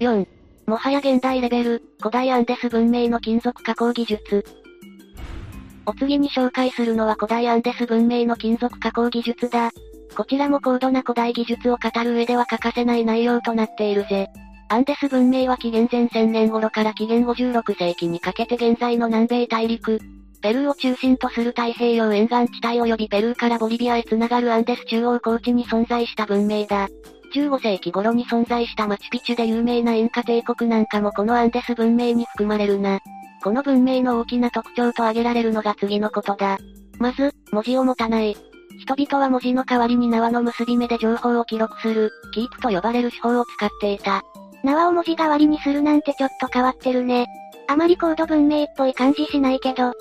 4. もはや現代レベル、古代アンデス文明の金属加工技術。お次に紹介するのは古代アンデス文明の金属加工技術だ。こちらも高度な古代技術を語る上では欠かせない内容となっているぜ。アンデス文明は紀元前1000年頃から紀元56世紀にかけて現在の南米大陸、ペルーを中心とする太平洋沿岸地帯及びペルーからボリビアへ繋がるアンデス中央高地に存在した文明だ。15世紀頃に存在したマチュピチュで有名なインカ帝国なんかもこのアンデス文明に含まれるな。この文明の大きな特徴と挙げられるのが次のことだ。まず、文字を持たない。人々は文字の代わりに縄の結び目で情報を記録する、キープと呼ばれる手法を使っていた。縄を文字代わりにするなんてちょっと変わってるね。あまり高度文明っぽい感じしないけど。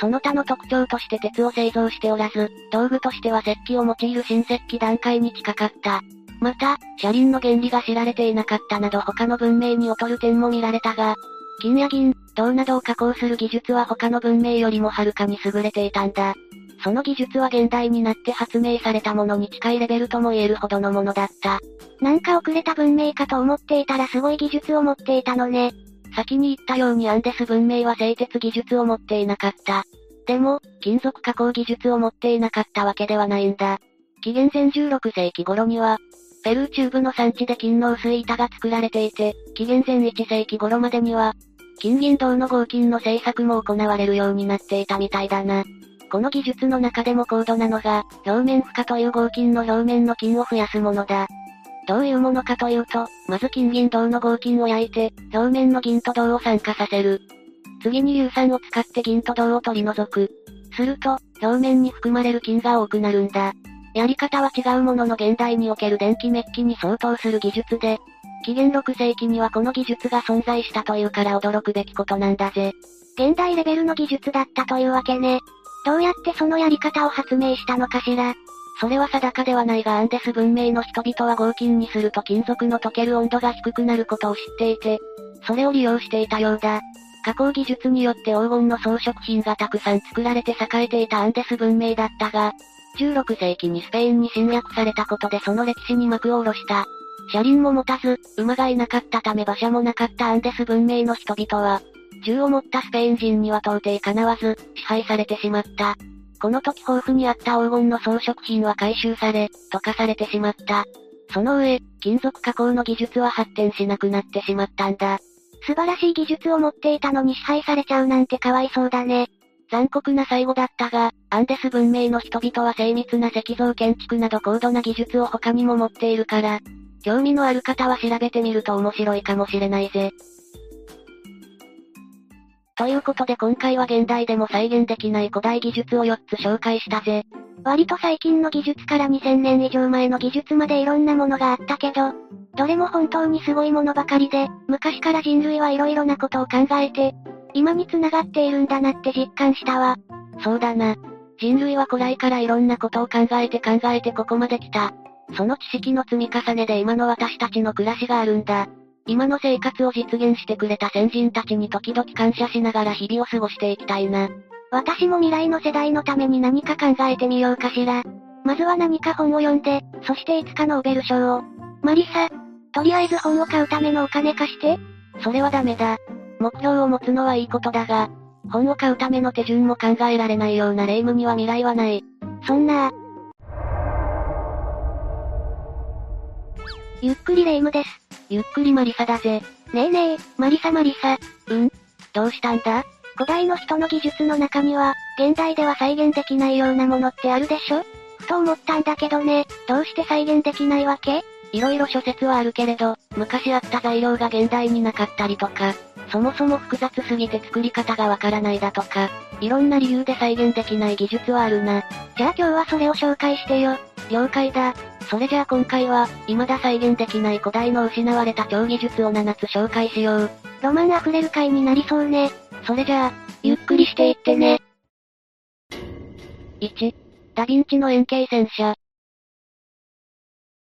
その他の特徴として鉄を製造しておらず、道具としては石器を用いる新石器段階に近かった。また、車輪の原理が知られていなかったなど他の文明に劣る点も見られたが、金や銀、銅などを加工する技術は他の文明よりもはるかに優れていたんだ。その技術は現代になって発明されたものに近いレベルとも言えるほどのものだった。なんか遅れた文明かと思っていたらすごい技術を持っていたのね。先に言ったようにアンデス文明は製鉄技術を持っていなかった。でも、金属加工技術を持っていなかったわけではないんだ。紀元前16世紀頃には、ペルー中部の産地で金の薄い板が作られていて、紀元前1世紀頃までには、金銀銅の合金の製作も行われるようになっていたみたいだな。この技術の中でも高度なのが、表面負荷という合金の表面の金を増やすものだ。どういうものかというと、まず金銀銅の合金を焼いて、表面の銀と銅を酸化させる。次に硫酸を使って銀と銅を取り除く。すると、表面に含まれる金が多くなるんだ。やり方は違うものの現代における電気メッキに相当する技術で、紀元6世紀にはこの技術が存在したというから驚くべきことなんだぜ。現代レベルの技術だったというわけね。どうやってそのやり方を発明したのかしら？それは定かではないがアンデス文明の人々は合金にすると金属の溶ける温度が低くなることを知っていて、それを利用していたようだ。加工技術によって黄金の装飾品がたくさん作られて栄えていたアンデス文明だったが、16世紀にスペインに侵略されたことでその歴史に幕を下ろした。車輪も持たず、馬がいなかったため馬車もなかったアンデス文明の人々は、銃を持ったスペイン人には到底叶わず、支配されてしまった。この時豊富にあった黄金の装飾品は回収され、溶かされてしまった。その上、金属加工の技術は発展しなくなってしまったんだ。素晴らしい技術を持っていたのに支配されちゃうなんてかわいそうだね。残酷な最後だったが、アンデス文明の人々は精密な石像建築など高度な技術を他にも持っているから、興味のある方は調べてみると面白いかもしれないぜ。ということで今回は現代でも再現できない古代技術を4つ紹介したぜ。割と最近の技術から2000年以上前の技術までいろんなものがあったけど、どれも本当にすごいものばかりで、昔から人類はいろいろなことを考えて、今に繋がっているんだなって実感したわ。そうだな。人類は古来からいろんなことを考えて考えてここまで来た。その知識の積み重ねで今の私たちの暮らしがあるんだ。今の生活を実現してくれた先人たちに時々感謝しながら日々を過ごしていきたいな。私も未来の世代のために何か考えてみようかしら。まずは何か本を読んで、そしていつかノーベル賞を。マリサ、とりあえず本を買うためのお金貸して。それはダメだ。目標を持つのはいいことだが、本を買うための手順も考えられないような霊夢には未来はない。そんなゆっくり霊夢です。ゆっくりマリサだぜ。ねえねえ、マリサマリサ。うん。どうしたんだ？古代の人の技術の中には、現代では再現できないようなものってあるでしょ？ふと思ったんだけどね、どうして再現できないわけ？いろいろ諸説はあるけれど、昔あった材料が現代になかったりとか、そもそも複雑すぎて作り方がわからないだとか、いろんな理由で再現できない技術はあるな。じゃあ今日はそれを紹介してよ。了解だ。それじゃあ今回は、未だ再現できない古代の失われた超技術を7つ紹介しよう。ロマン溢れる回になりそうね。それじゃあ、ゆっくりしていってね。1、ダヴィンチの円形戦車。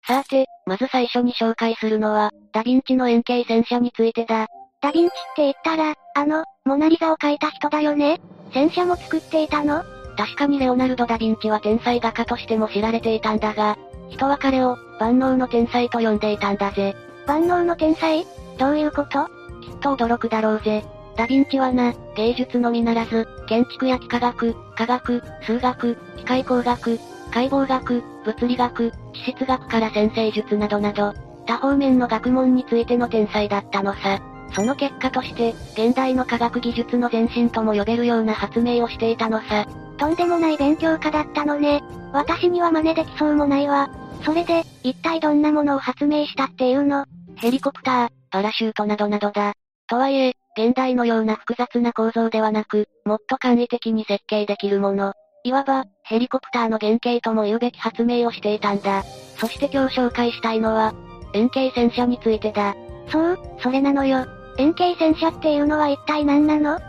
さて、まず最初に紹介するのは、ダヴィンチの円形戦車についてだ。ダヴィンチって言ったら、あの、モナリザを描いた人だよね？戦車も作っていたの？確かにレオナルド・ダ・ヴィンチは天才画家としても知られていたんだが、人は彼を、万能の天才と呼んでいたんだぜ。万能の天才？どういうこと？きっと驚くだろうぜ。ダヴィンチはな、芸術のみならず、建築や幾何学、科学、数学、機械工学、解剖学、物理学、地質学から先生術などなど、多方面の学問についての天才だったのさ。その結果として、現代の科学技術の前進とも呼べるような発明をしていたのさ。とんでもない勉強家だったのね。私には真似できそうもないわ。それで、一体どんなものを発明したっていうの？ヘリコプター、パラシュートなどなどだ。とはいえ、現代のような複雑な構造ではなく、もっと簡易的に設計できるもの。いわば、ヘリコプターの原型とも言うべき発明をしていたんだ。そして今日紹介したいのは、円形戦車についてだ。そう、それなのよ。円形戦車っていうのは一体何なの？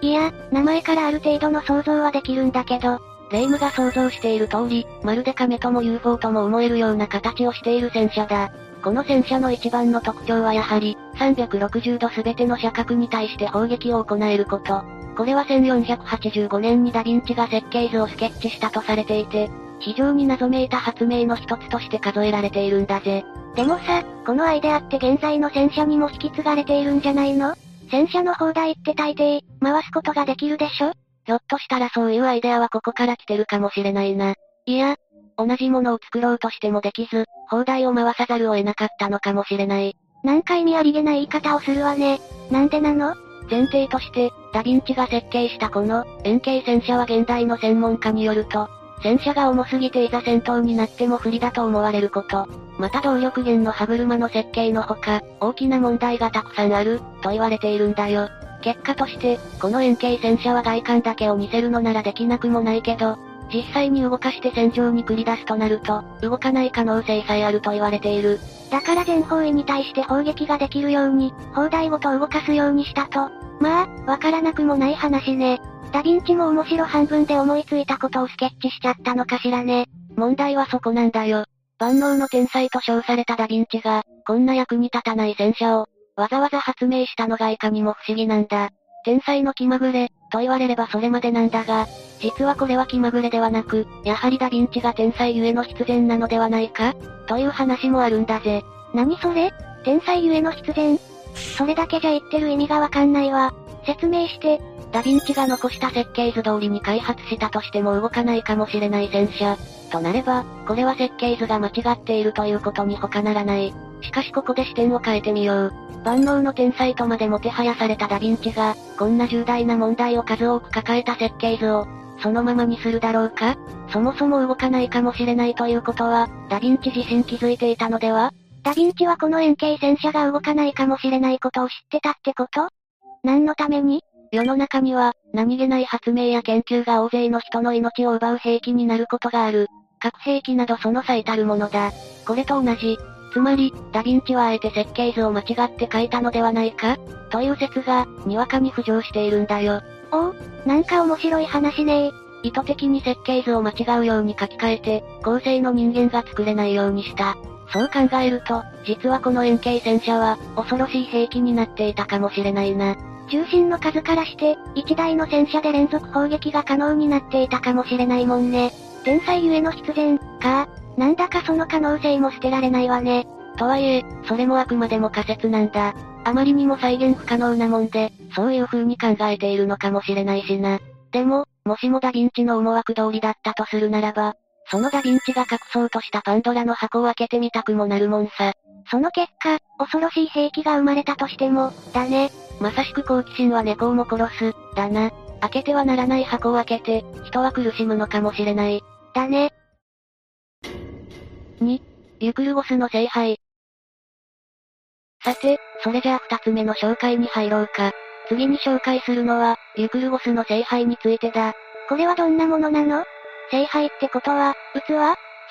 いや、名前からある程度の想像はできるんだけど、霊夢が想像している通り、まるで亀とも UFO とも思えるような形をしている戦車だ。この戦車の一番の特徴はやはり、360度全ての車角に対して砲撃を行えること。これは1485年にダヴィンチが設計図をスケッチしたとされていて、非常に謎めいた発明の一つとして数えられているんだぜ。でもさ、このアイデアって現在の戦車にも引き継がれているんじゃないの？戦車の砲台って大抵、回すことができるでしょ？ひょっとしたらそういうアイデアはここから来てるかもしれないな。いや、同じものを作ろうとしてもできず、砲台を回さざるを得なかったのかもしれない。なんか意味ありげな言い方をするわね。なんでなの？前提として、ダヴィンチが設計したこの、円形戦車は現代の専門家によると、戦車が重すぎていざ戦闘になっても不利だと思われること。また動力源の歯車の設計のほか、大きな問題がたくさんある、と言われているんだよ。結果として、この円形戦車は外観だけを見せるのならできなくもないけど、実際に動かして戦場に繰り出すとなると、動かない可能性さえあると言われている。だから全方位に対して砲撃ができるように、砲台ごと動かすようにしたと。まあ、わからなくもない話ね。ダヴィンチも面白半分で思いついたことをスケッチしちゃったのかしらね。問題はそこなんだよ。万能の天才と称されたダヴィンチが、こんな役に立たない戦車を、わざわざ発明したのがいかにも不思議なんだ。天才の気まぐれ、と言われればそれまでなんだが、実はこれは気まぐれではなく、やはりダヴィンチが天才ゆえの必然なのではないか？という話もあるんだぜ。何それ？天才ゆえの必然？それだけじゃ言ってる意味がわかんないわ。説明して。ダヴィンチが残した設計図通りに開発したとしても動かないかもしれない戦車。となれば、これは設計図が間違っているということに他ならない。しかしここで視点を変えてみよう。万能の天才とまでもてはやされたダヴィンチが、こんな重大な問題を数多く抱えた設計図を、そのままにするだろうか？そもそも動かないかもしれないということは、ダヴィンチ自身気づいていたのでは？ダヴィンチはこの円形戦車が動かないかもしれないことを知ってたってこと？何のために？世の中には、何気ない発明や研究が大勢の人の命を奪う兵器になることがある。核兵器などその最たるものだ。これと同じ。つまり、ダヴィンチはあえて設計図を間違って書いたのではないか？という説が、にわかに浮上しているんだよ。おお、なんか面白い話ね意図的に設計図を間違うように書き換えて、後世の人間が作れないようにした。そう考えると、実はこの円形戦車は、恐ろしい兵器になっていたかもしれないな。重心の数からして、1台の戦車で連続砲撃が可能になっていたかもしれないもんね。天才ゆえの必然、か。なんだかその可能性も捨てられないわね。とはいえ、それもあくまでも仮説なんだ。あまりにも再現不可能なもんで、そういう風に考えているのかもしれないしな。でも、もしもダヴィンチの思惑通りだったとするならば、そのダヴィンチが隠そうとしたパンドラの箱を開けてみたくもなるもんさ。その結果、恐ろしい兵器が生まれたとしても、だね。まさしく好奇心は猫をも殺す、だな。開けてはならない箱を開けて、人は苦しむのかもしれない。だね。2、ユクルゴスの聖杯。さて、それじゃあ二つ目の紹介に入ろうか。次に紹介するのは、ユクルゴスの聖杯についてだ。これはどんなものなの？聖杯ってことは、器？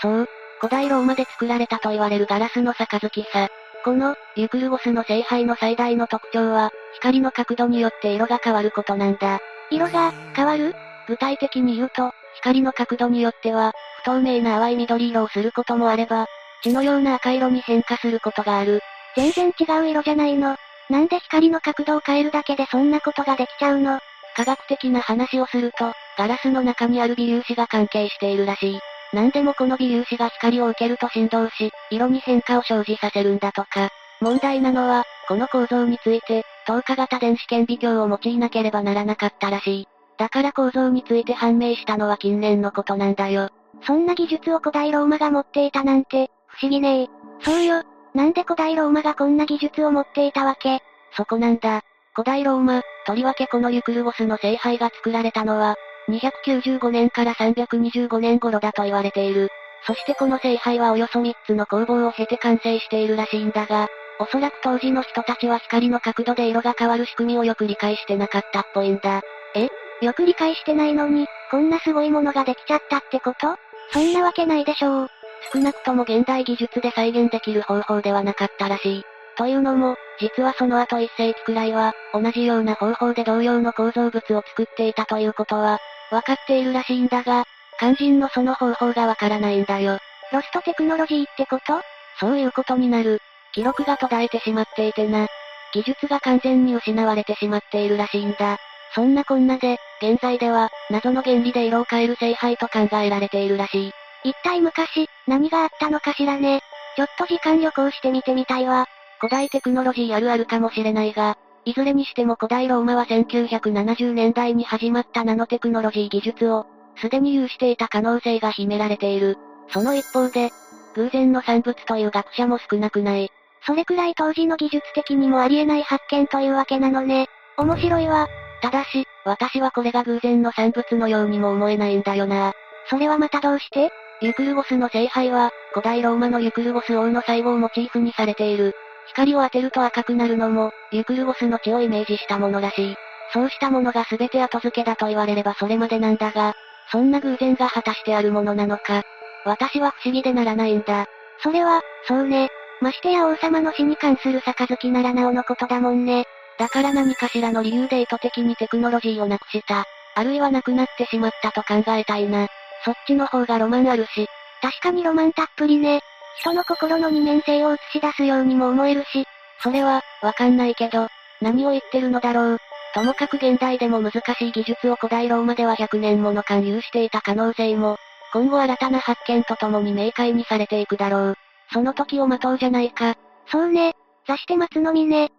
そう。古代ローマで作られたと言われるガラスの杯さ。この、ユクルゴスの聖杯の最大の特徴は、光の角度によって色が変わることなんだ。色が、変わる？具体的に言うと、光の角度によっては、不透明な淡い緑色をすることもあれば、血のような赤色に変化することがある。全然違う色じゃないの。なんで光の角度を変えるだけでそんなことができちゃうの？科学的な話をすると、ガラスの中にある微粒子が関係しているらしい。何でもこの微粒子が光を受けると振動し、色に変化を生じさせるんだとか。問題なのは、この構造について、透過型電子顕微鏡を用いなければならなかったらしい。だから構造について判明したのは近年のことなんだよ。そんな技術を古代ローマが持っていたなんて、不思議ねえ。そうよ。なんで古代ローマがこんな技術を持っていたわけ？そこなんだ。古代ローマ、とりわけこのユクルゴスの聖杯が作られたのは、295年から325年頃だと言われている。そしてこの聖杯はおよそ3つの工房を経て完成しているらしいんだが、おそらく当時の人たちは光の角度で色が変わる仕組みをよく理解してなかったっぽいんだ。え？よく理解してないのに、こんなすごいものができちゃったってこと？そんなわけないでしょう。少なくとも現代技術で再現できる方法ではなかったらしい。というのも、実はその後1世紀くらいは、同じような方法で同様の構造物を作っていたということは、わかっているらしいんだが、肝心のその方法がわからないんだよ。ロストテクノロジーってこと？そういうことになる。記録が途絶えてしまっていてな。技術が完全に失われてしまっているらしいんだ。そんなこんなで、現在では、謎の原理で色を変える聖杯と考えられているらしい。一体昔、何があったのかしらね。ちょっと時間旅行してみてみたいわ。古代テクノロジーあるあるかもしれないが、いずれにしても古代ローマは1970年代に始まったナノテクノロジー技術を、すでに有していた可能性が秘められている。その一方で、偶然の産物という学者も少なくない。それくらい当時の技術的にもありえない発見というわけなのね。面白いわ。ただし、私はこれが偶然の産物のようにも思えないんだよな。それはまたどうして？ユクルゴスの聖杯は、古代ローマのユクルゴス王の最後をモチーフにされている。光を当てると赤くなるのも、ユクルゴスの血をイメージしたものらしい。そうしたものが全て後付けだと言われればそれまでなんだが、そんな偶然が果たしてあるものなのか。私は不思議でならないんだ。それは、そうね。ましてや王様の死に関する杯ならなおのことだもんね。だから何かしらの理由で意図的にテクノロジーをなくした。あるいはなくなってしまったと考えたいな。そっちの方がロマンあるし。確かにロマンたっぷりね。人の心の二面性を映し出すようにも思えるし、それは、わかんないけど、何を言ってるのだろう。ともかく現代でも難しい技術を古代ローマでは100年もの間有していた可能性も、今後新たな発見とともに明快にされていくだろう。その時を待とうじゃないか。そうね。座して待つのみね。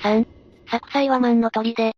3、作祭和マンの砦。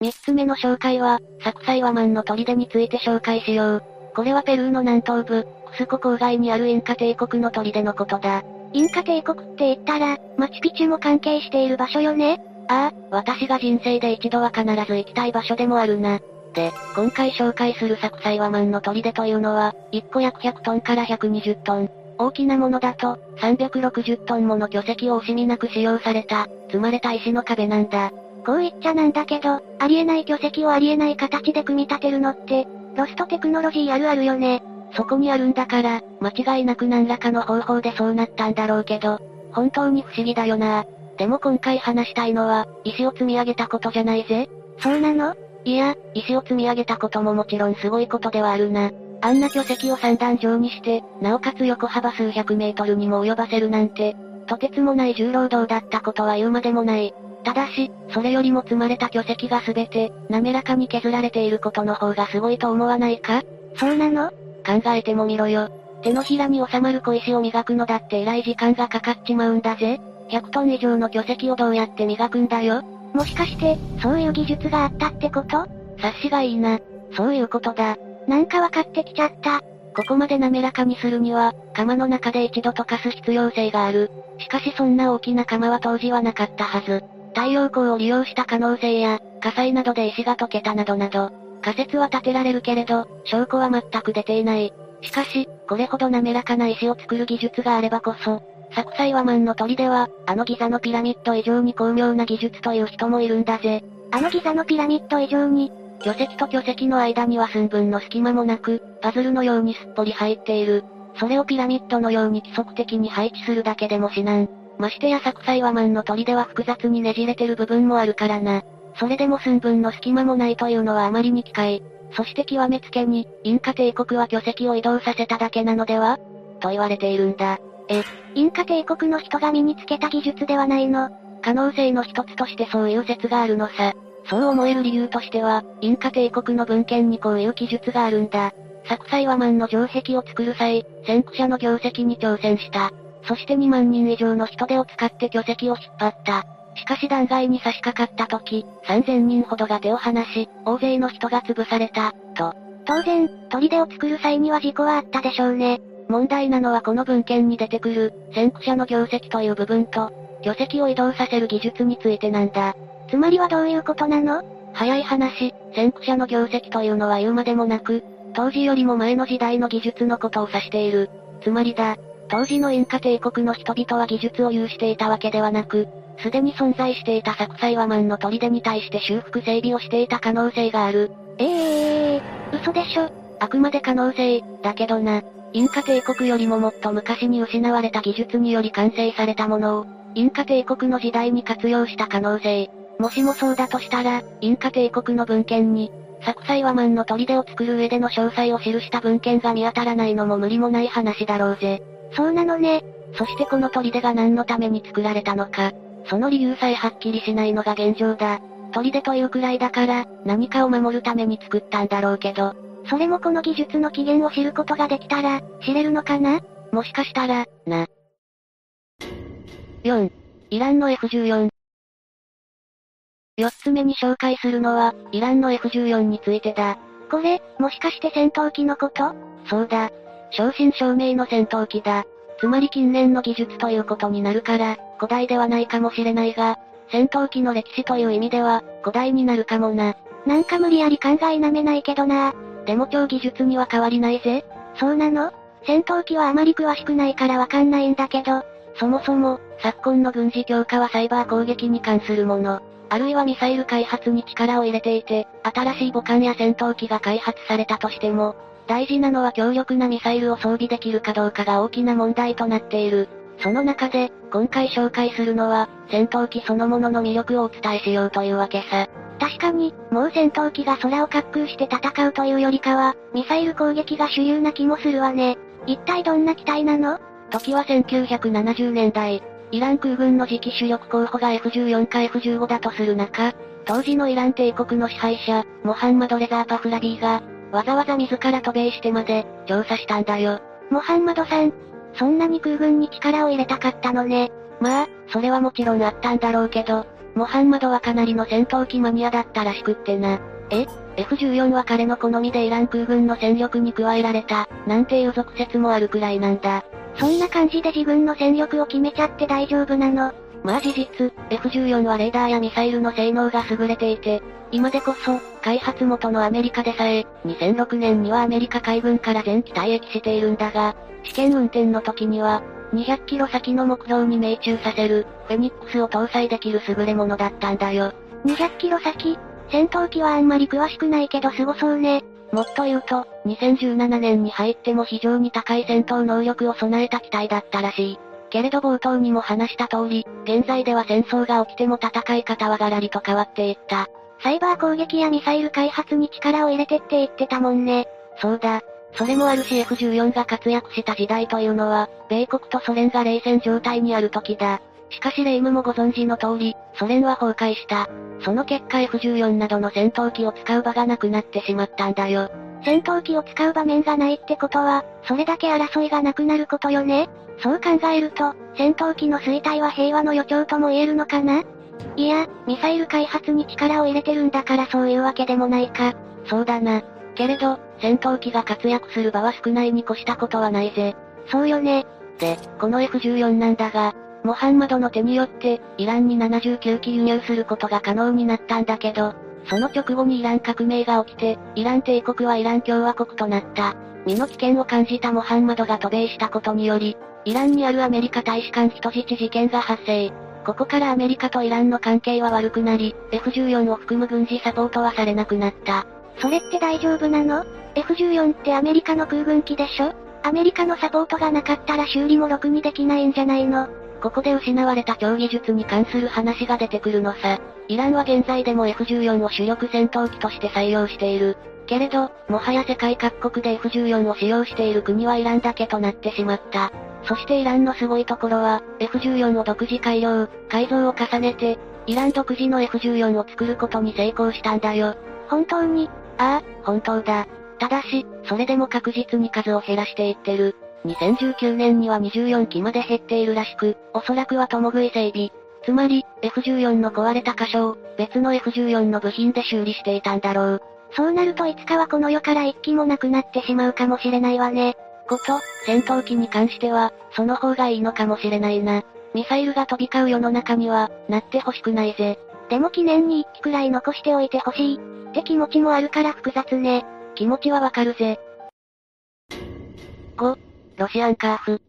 三つ目の紹介は、作祭和マンの砦について紹介しよう。これはペルーの南東部、クスコ郊外にあるインカ帝国の砦のことだ。インカ帝国って言ったら、マチュピチュも関係している場所よね？ああ、私が人生で一度は必ず行きたい場所でもあるな。で、今回紹介する作祭和マンの砦というのは、1個約100トンから120トン。大きなものだと、360トンもの巨石を惜しみなく使用された、積まれた石の壁なんだ。こう言っちゃなんだけど、ありえない巨石をありえない形で組み立てるのって、ロストテクノロジーあるあるよね。そこにあるんだから、間違いなく何らかの方法でそうなったんだろうけど、本当に不思議だよな。でも今回話したいのは、石を積み上げたことじゃないぜ。そうなの？いや、石を積み上げたことももちろんすごいことではあるな。あんな巨石を三段状にして、なおかつ横幅数百メートルにも及ばせるなんて、とてつもない重労働だったことは言うまでもない。ただし、それよりも積まれた巨石がすべて、滑らかに削られていることの方がすごいと思わないか？そうなの？考えてもみろよ。手のひらに収まる小石を磨くのだってえらい時間がかかっちまうんだぜ。100トン以上の巨石をどうやって磨くんだよ。もしかして、そういう技術があったってこと？察しがいいな。そういうことだ。なんかわかってきちゃった。ここまで滑らかにするには、釜の中で一度溶かす必要性がある。しかしそんな大きな釜は当時はなかったはず。太陽光を利用した可能性や、火災などで石が溶けたなどなど、仮説は立てられるけれど、証拠は全く出ていない。しかし、これほど滑らかな石を作る技術があればこそ、作祭和マンの鳥では、あのギザのピラミッド以上に巧妙な技術という人もいるんだぜ。あのギザのピラミッド以上に、巨石と巨石の間には寸分の隙間もなく、パズルのようにすっぽり入っている。それをピラミッドのように規則的に配置するだけでも至難。ましてや作祭和マンの鳥では複雑にねじれてる部分もあるからな。それでも寸分の隙間もないというのはあまりに機械。そして極めつけに、インカ帝国は巨石を移動させただけなのでは？と言われているんだ。え、インカ帝国の人が身につけた技術ではないの可能性の一つとしてそういう説があるのさ。そう思える理由としては、インカ帝国の文献にこういう記述があるんだ。作祭和マンの城壁を作る際、先駆者の業績に挑戦した。そして2万人以上の人手を使って巨石を引っ張った。しかし断崖に差し掛かった時、3000人ほどが手を離し、大勢の人が潰された、と。当然、砦を作る際には事故はあったでしょうね。問題なのはこの文献に出てくる、先駆者の業績という部分と、巨石を移動させる技術についてなんだ。つまりはどういうことなの？早い話、先駆者の業績というのは言うまでもなく、当時よりも前の時代の技術のことを指している。つまりだ、当時のインカ帝国の人々は技術を有していたわけではなく、すでに存在していた作イワマンの砦に対して修復整備をしていた可能性がある。ええー、嘘でしょ。あくまで可能性、だけどな。インカ帝国よりももっと昔に失われた技術により完成されたものを、インカ帝国の時代に活用した可能性。もしもそうだとしたら、インカ帝国の文献に、作イワマンの砦を作る上での詳細を記した文献が見当たらないのも無理もない話だろうぜ。そうなのね。そしてこの砦が何のために作られたのか、その理由さえはっきりしないのが現状だ。砦というくらいだから、何かを守るために作ったんだろうけど、それもこの技術の起源を知ることができたら、知れるのかな？もしかしたら、な。4. イランの F14。4つ目に紹介するのは、イランの F14 についてだ。これ、もしかして戦闘機のこと？そうだ。正真正銘の戦闘機だ。つまり近年の技術ということになるから、古代ではないかもしれないが、戦闘機の歴史という意味では、古代になるかもな。なんか無理やり考えなめないけどな。でも超技術には変わりないぜ。そうなの？戦闘機はあまり詳しくないからわかんないんだけど。そもそも、昨今の軍事強化はサイバー攻撃に関するもの。あるいはミサイル開発に力を入れていて、新しい母艦や戦闘機が開発されたとしても、大事なのは強力なミサイルを装備できるかどうかが大きな問題となっている。その中で、今回紹介するのは、戦闘機そのものの魅力をお伝えしようというわけさ。確かに、もう戦闘機が空を滑空して戦うというよりかは、ミサイル攻撃が主流な気もするわね。一体どんな機体なの？時は1970年代、イラン空軍の次期主力候補が F14 か F15 だとする中、当時のイラン帝国の支配者、モハンマド・レザー・パフラビーが、わざわざ自ら渡米してまで、調査したんだよ。モハンマドさん、そんなに空軍に力を入れたかったのね。まあ、それはもちろんあったんだろうけど、モハンマドはかなりの戦闘機マニアだったらしくってな。え ?F14 は彼の好みでイラン空軍の戦力に加えられた、なんていう俗説もあるくらいなんだ。そんな感じで自分の戦力を決めちゃって大丈夫なのまあ事実、F14 はレーダーやミサイルの性能が優れていて、今でこそ、開発元のアメリカでさえ、2006年にはアメリカ海軍から全機退役しているんだが、試験運転の時には、200キロ先の目標に命中させる、フェニックスを搭載できる優れものだったんだよ。200キロ先？戦闘機はあんまり詳しくないけど凄そうね。もっと言うと、2017年に入っても非常に高い戦闘能力を備えた機体だったらしい。けれど冒頭にも話した通り、現在では戦争が起きても戦い方はガラリと変わっていった。サイバー攻撃やミサイル開発に力を入れてって言ってたもんね。そうだ。それもあるし F14 が活躍した時代というのは、米国とソ連が冷戦状態にある時だ。しかしレイムもご存知の通り、ソ連は崩壊した。その結果 F14 などの戦闘機を使う場がなくなってしまったんだよ。戦闘機を使う場面がないってことは、それだけ争いがなくなることよね？そう考えると、戦闘機の衰退は平和の予兆とも言えるのかな？いや、ミサイル開発に力を入れてるんだからそういうわけでもないか。そうだな。けれど、戦闘機が活躍する場は少ないに越したことはないぜ。そうよね。で、この F14 なんだが、モハンマドの手によって、イランに79機輸入することが可能になったんだけど、その直後にイラン革命が起きて、イラン帝国はイラン共和国となった。身の危険を感じたモハンマドが渡米したことにより、イランにあるアメリカ大使館人質事件が発生。ここからアメリカとイランの関係は悪くなり、F14 を含む軍事サポートはされなくなった。それって大丈夫なの ?F14 ってアメリカの空軍機でしょ？アメリカのサポートがなかったら修理もろくにできないんじゃないの？ここで失われた超技術に関する話が出てくるのさ。イランは現在でも F14 を主力戦闘機として採用している。けれど、もはや世界各国で F14 を使用している国はイランだけとなってしまった。そしてイランのすごいところは、F14 を独自改良、改造を重ねて、イラン独自の F14 を作ることに成功したんだよ。本当に？ああ、本当だ。ただし、それでも確実に数を減らしていってる。2019年には24機まで減っているらしく、おそらくは共食い整備。つまり、F14 の壊れた箇所を、別の F14 の部品で修理していたんだろう。そうなるといつかはこの世から一機もなくなってしまうかもしれないわね。こと、戦闘機に関しては、その方がいいのかもしれないな。ミサイルが飛び交う世の中には、なってほしくないぜ。でも記念に一機くらい残しておいてほしい。って気持ちもあるから複雑ね。気持ちはわかるぜ。5、ロシアンカーフ。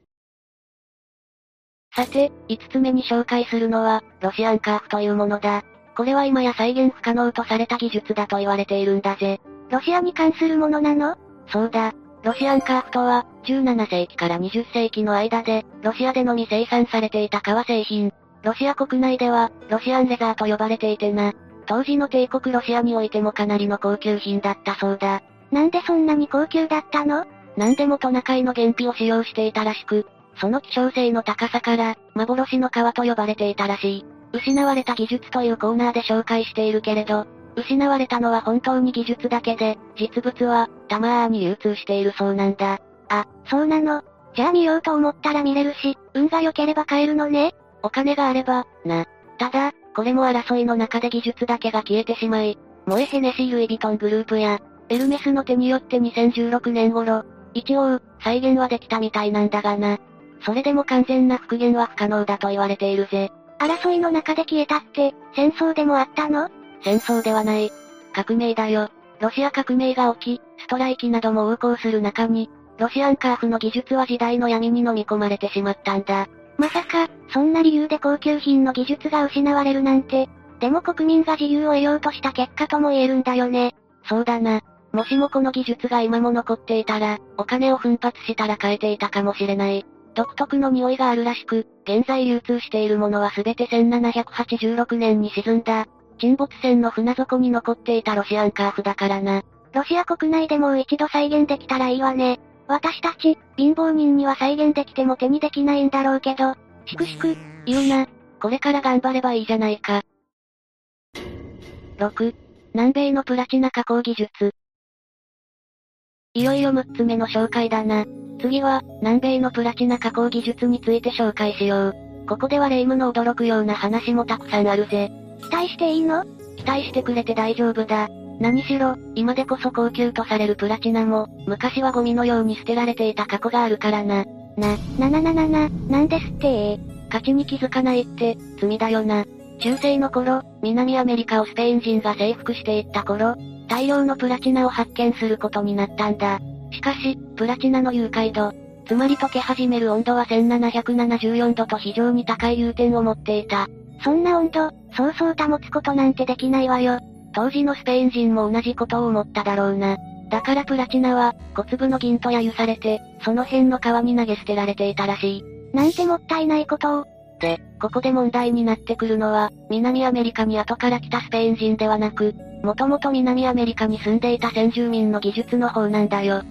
さて、5つ目に紹介するのは、ロシアンカーフというものだ。これは今や再現不可能とされた技術だと言われているんだぜ。ロシアに関するものなの？そうだ。ロシアンカーフとは、17世紀から20世紀の間で、ロシアでのみ生産されていた革製品。ロシア国内では、ロシアンレザーと呼ばれていてな。当時の帝国ロシアにおいてもかなりの高級品だったそうだ。なんでそんなに高級だったの？なんでもトナカイの原皮を使用していたらしく、その希少性の高さから、幻の皮と呼ばれていたらしい。失われた技術というコーナーで紹介しているけれど、失われたのは本当に技術だけで、実物は、たまーに流通しているそうなんだ。あ、そうなの？じゃあ見ようと思ったら見れるし、運が良ければ買えるのね。お金があれば、な。ただ、これも争いの中で技術だけが消えてしまい、モエヘネシー・ルイ・ヴィトングループや、エルメスの手によって2016年頃、一応、再現はできたみたいなんだがな。それでも完全な復元は不可能だと言われているぜ。争いの中で消えたって、戦争でもあったの？戦争ではない。革命だよ。ロシア革命が起き、ストライキなども横行する中に、ロシアンカーフの技術は時代の闇に飲み込まれてしまったんだ。まさか、そんな理由で高級品の技術が失われるなんて、でも国民が自由を得ようとした結果とも言えるんだよね。そうだな。もしもこの技術が今も残っていたら、お金を奮発したら変えていたかもしれない。独特の匂いがあるらしく、現在流通しているものはすべて1786年に沈んだ、沈没船の船底に残っていたロシアンカーフだからな。ロシア国内でもう一度再現できたらいいわね。私たち、貧乏人には再現できても手にできないんだろうけど、しくしく、言うな。これから頑張ればいいじゃないか。6. 南米のプラチナ加工技術。いよいよ6つ目の紹介だな。次は、南米のプラチナ加工技術について紹介しよう。ここではレイムの驚くような話もたくさんあるぜ。期待していいの？期待してくれて大丈夫だ。何しろ、今でこそ高級とされるプラチナも、昔はゴミのように捨てられていた過去があるからな。な、ななななな、なんですって価値に気づかないって、罪だよな。中世の頃、南アメリカをスペイン人が征服していった頃、大量のプラチナを発見することになったんだ。しかし、プラチナの融解度、つまり溶け始める温度は1774度と非常に高い融点を持っていた。そんな温度、そうそう保つことなんてできないわよ。当時のスペイン人も同じことを思っただろうな。だからプラチナは、小粒の銀と揶揄されて、その辺の川に投げ捨てられていたらしい。なんてもったいないことを。で、ここで問題になってくるのは、南アメリカに後から来たスペイン人ではなく、もともと南アメリカに住んでいた先住民の技術の方なんだよ。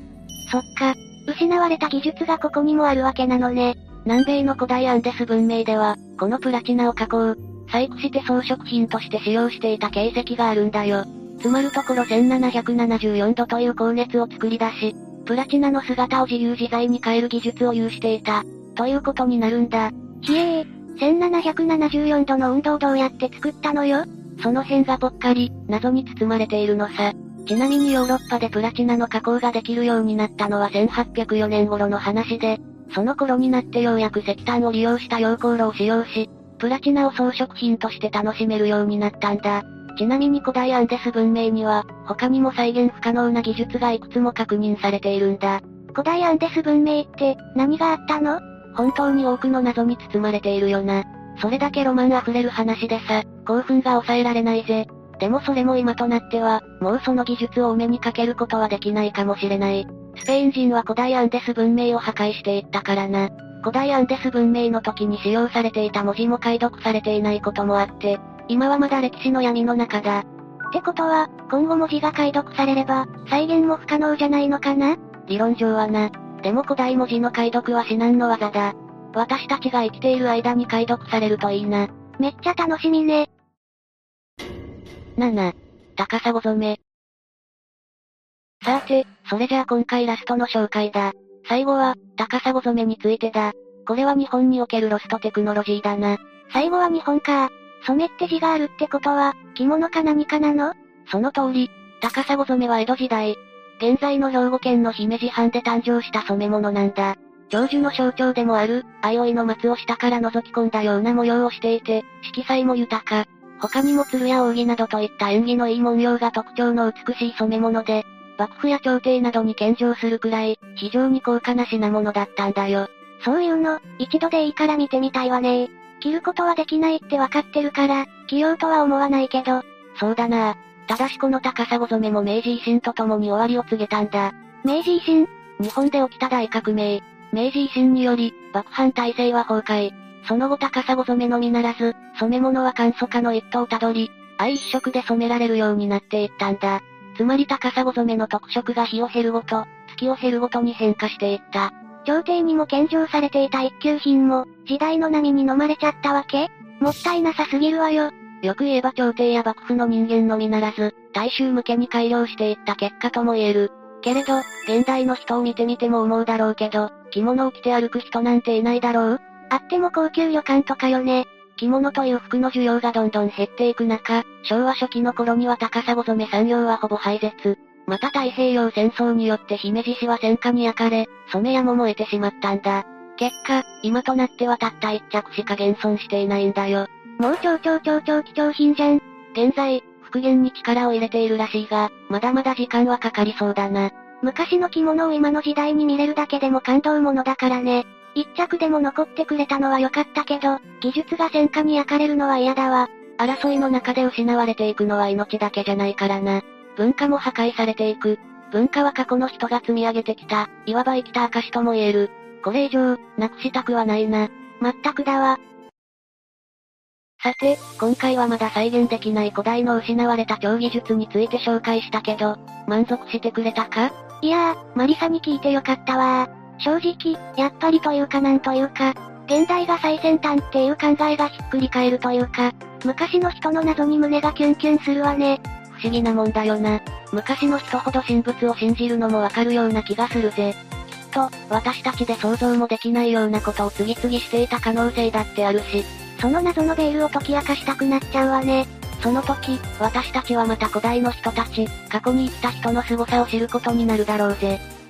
そっか。失われた技術がここにもあるわけなのね。南米の古代アンデス文明では、このプラチナを加工、細工して装飾品として使用していた形跡があるんだよ。つまるところ1774度という高熱を作り出し、プラチナの姿を自由自在に変える技術を有していた、ということになるんだ。ひえー、1774度の温度をどうやって作ったのよ？その辺がぽっかり、謎に包まれているのさ。ちなみにヨーロッパでプラチナの加工ができるようになったのは1804年頃の話で、その頃になってようやく石炭を利用した溶鉱炉を使用し、プラチナを装飾品として楽しめるようになったんだ。ちなみに古代アンデス文明には、他にも再現不可能な技術がいくつも確認されているんだ。古代アンデス文明って、何があったの？本当に多くの謎に包まれているよな。それだけロマン溢れる話でさ、興奮が抑えられないぜ。でもそれも今となっては、もうその技術をお目にかけることはできないかもしれない。スペイン人は古代アンデス文明を破壊していったからな。古代アンデス文明の時に使用されていた文字も解読されていないこともあって、今はまだ歴史の闇の中だ。ってことは、今後文字が解読されれば、再現も不可能じゃないのかな？理論上はな。でも古代文字の解読は至難の技だ。私たちが生きている間に解読されるといいな。めっちゃ楽しみね。7、高砂染め。さて、それじゃあ今回ラストの紹介だ。最後は、高砂染めについてだ。これは日本におけるロストテクノロジーだな。最後は日本か。染めって字があるってことは、着物か何かなの？その通り、高砂染めは江戸時代、現在の兵庫県の姫路藩で誕生した染め物なんだ。長寿の象徴でもある、相生の松を下から覗き込んだような模様をしていて、色彩も豊か。他にも鶴や扇などといった縁起のいい文様が特徴の美しい染め物で、幕府や朝廷などに献上するくらい、非常に高価な品物だったんだよ。そういうの、一度でいいから見てみたいわね着ることはできないってわかってるから、着ようとは思わないけど。そうだなただしこの高砂染めも明治維新とともに終わりを告げたんだ。明治維新？日本で起きた大革命。明治維新により、幕藩体制は崩壊。その後高砂染めのみならず、染め物は簡素化の一途をたどり、愛一色で染められるようになっていったんだ。つまり高砂染めの特色が日を経るごと、月を経るごとに変化していった。朝廷にも献上されていた一級品も、時代の波に飲まれちゃったわけ？もったいなさすぎるわよ。よく言えば朝廷や幕府の人間のみならず、大衆向けに改良していった結果とも言える。けれど、現代の人を見てみても思うだろうけど、着物を着て歩く人なんていないだろう？あっても高級旅館とかよね。着物という服の需要がどんどん減っていく中、昭和初期の頃には高砂染め産業はほぼ廃絶。また太平洋戦争によって姫路市は戦火に焼かれ、染め屋も燃えてしまったんだ。結果、今となってはたった一着しか現存していないんだよ。もう超超超超貴重品じゃん。現在、復元に力を入れているらしいが、まだまだ時間はかかりそうだな。昔の着物を今の時代に見れるだけでも感動ものだからね。一着でも残ってくれたのは良かったけど、技術が戦火に焼かれるのは嫌だわ。争いの中で失われていくのは命だけじゃないからな。文化も破壊されていく。文化は過去の人が積み上げてきた、いわば生きた証とも言える。これ以上、なくしたくはないな。まったくだわ。さて、今回はまだ再現できない古代の失われた超技術について紹介したけど、満足してくれたか？いやー、マリサに聞いてよかったわ正直、やっぱりというかなんというか、現代が最先端っていう考えがひっくり返るというか、昔の人の謎に胸がキュンキュンするわね。不思議なもんだよな。昔の人ほど神仏を信じるのもわかるような気がするぜ。きっと、私たちで想像もできないようなことを次々していた可能性だってあるし。その謎のベールを解き明かしたくなっちゃうわね。その時、私たちはまた古代の人たち、過去に生きた人の凄さを知ることになるだろうぜ。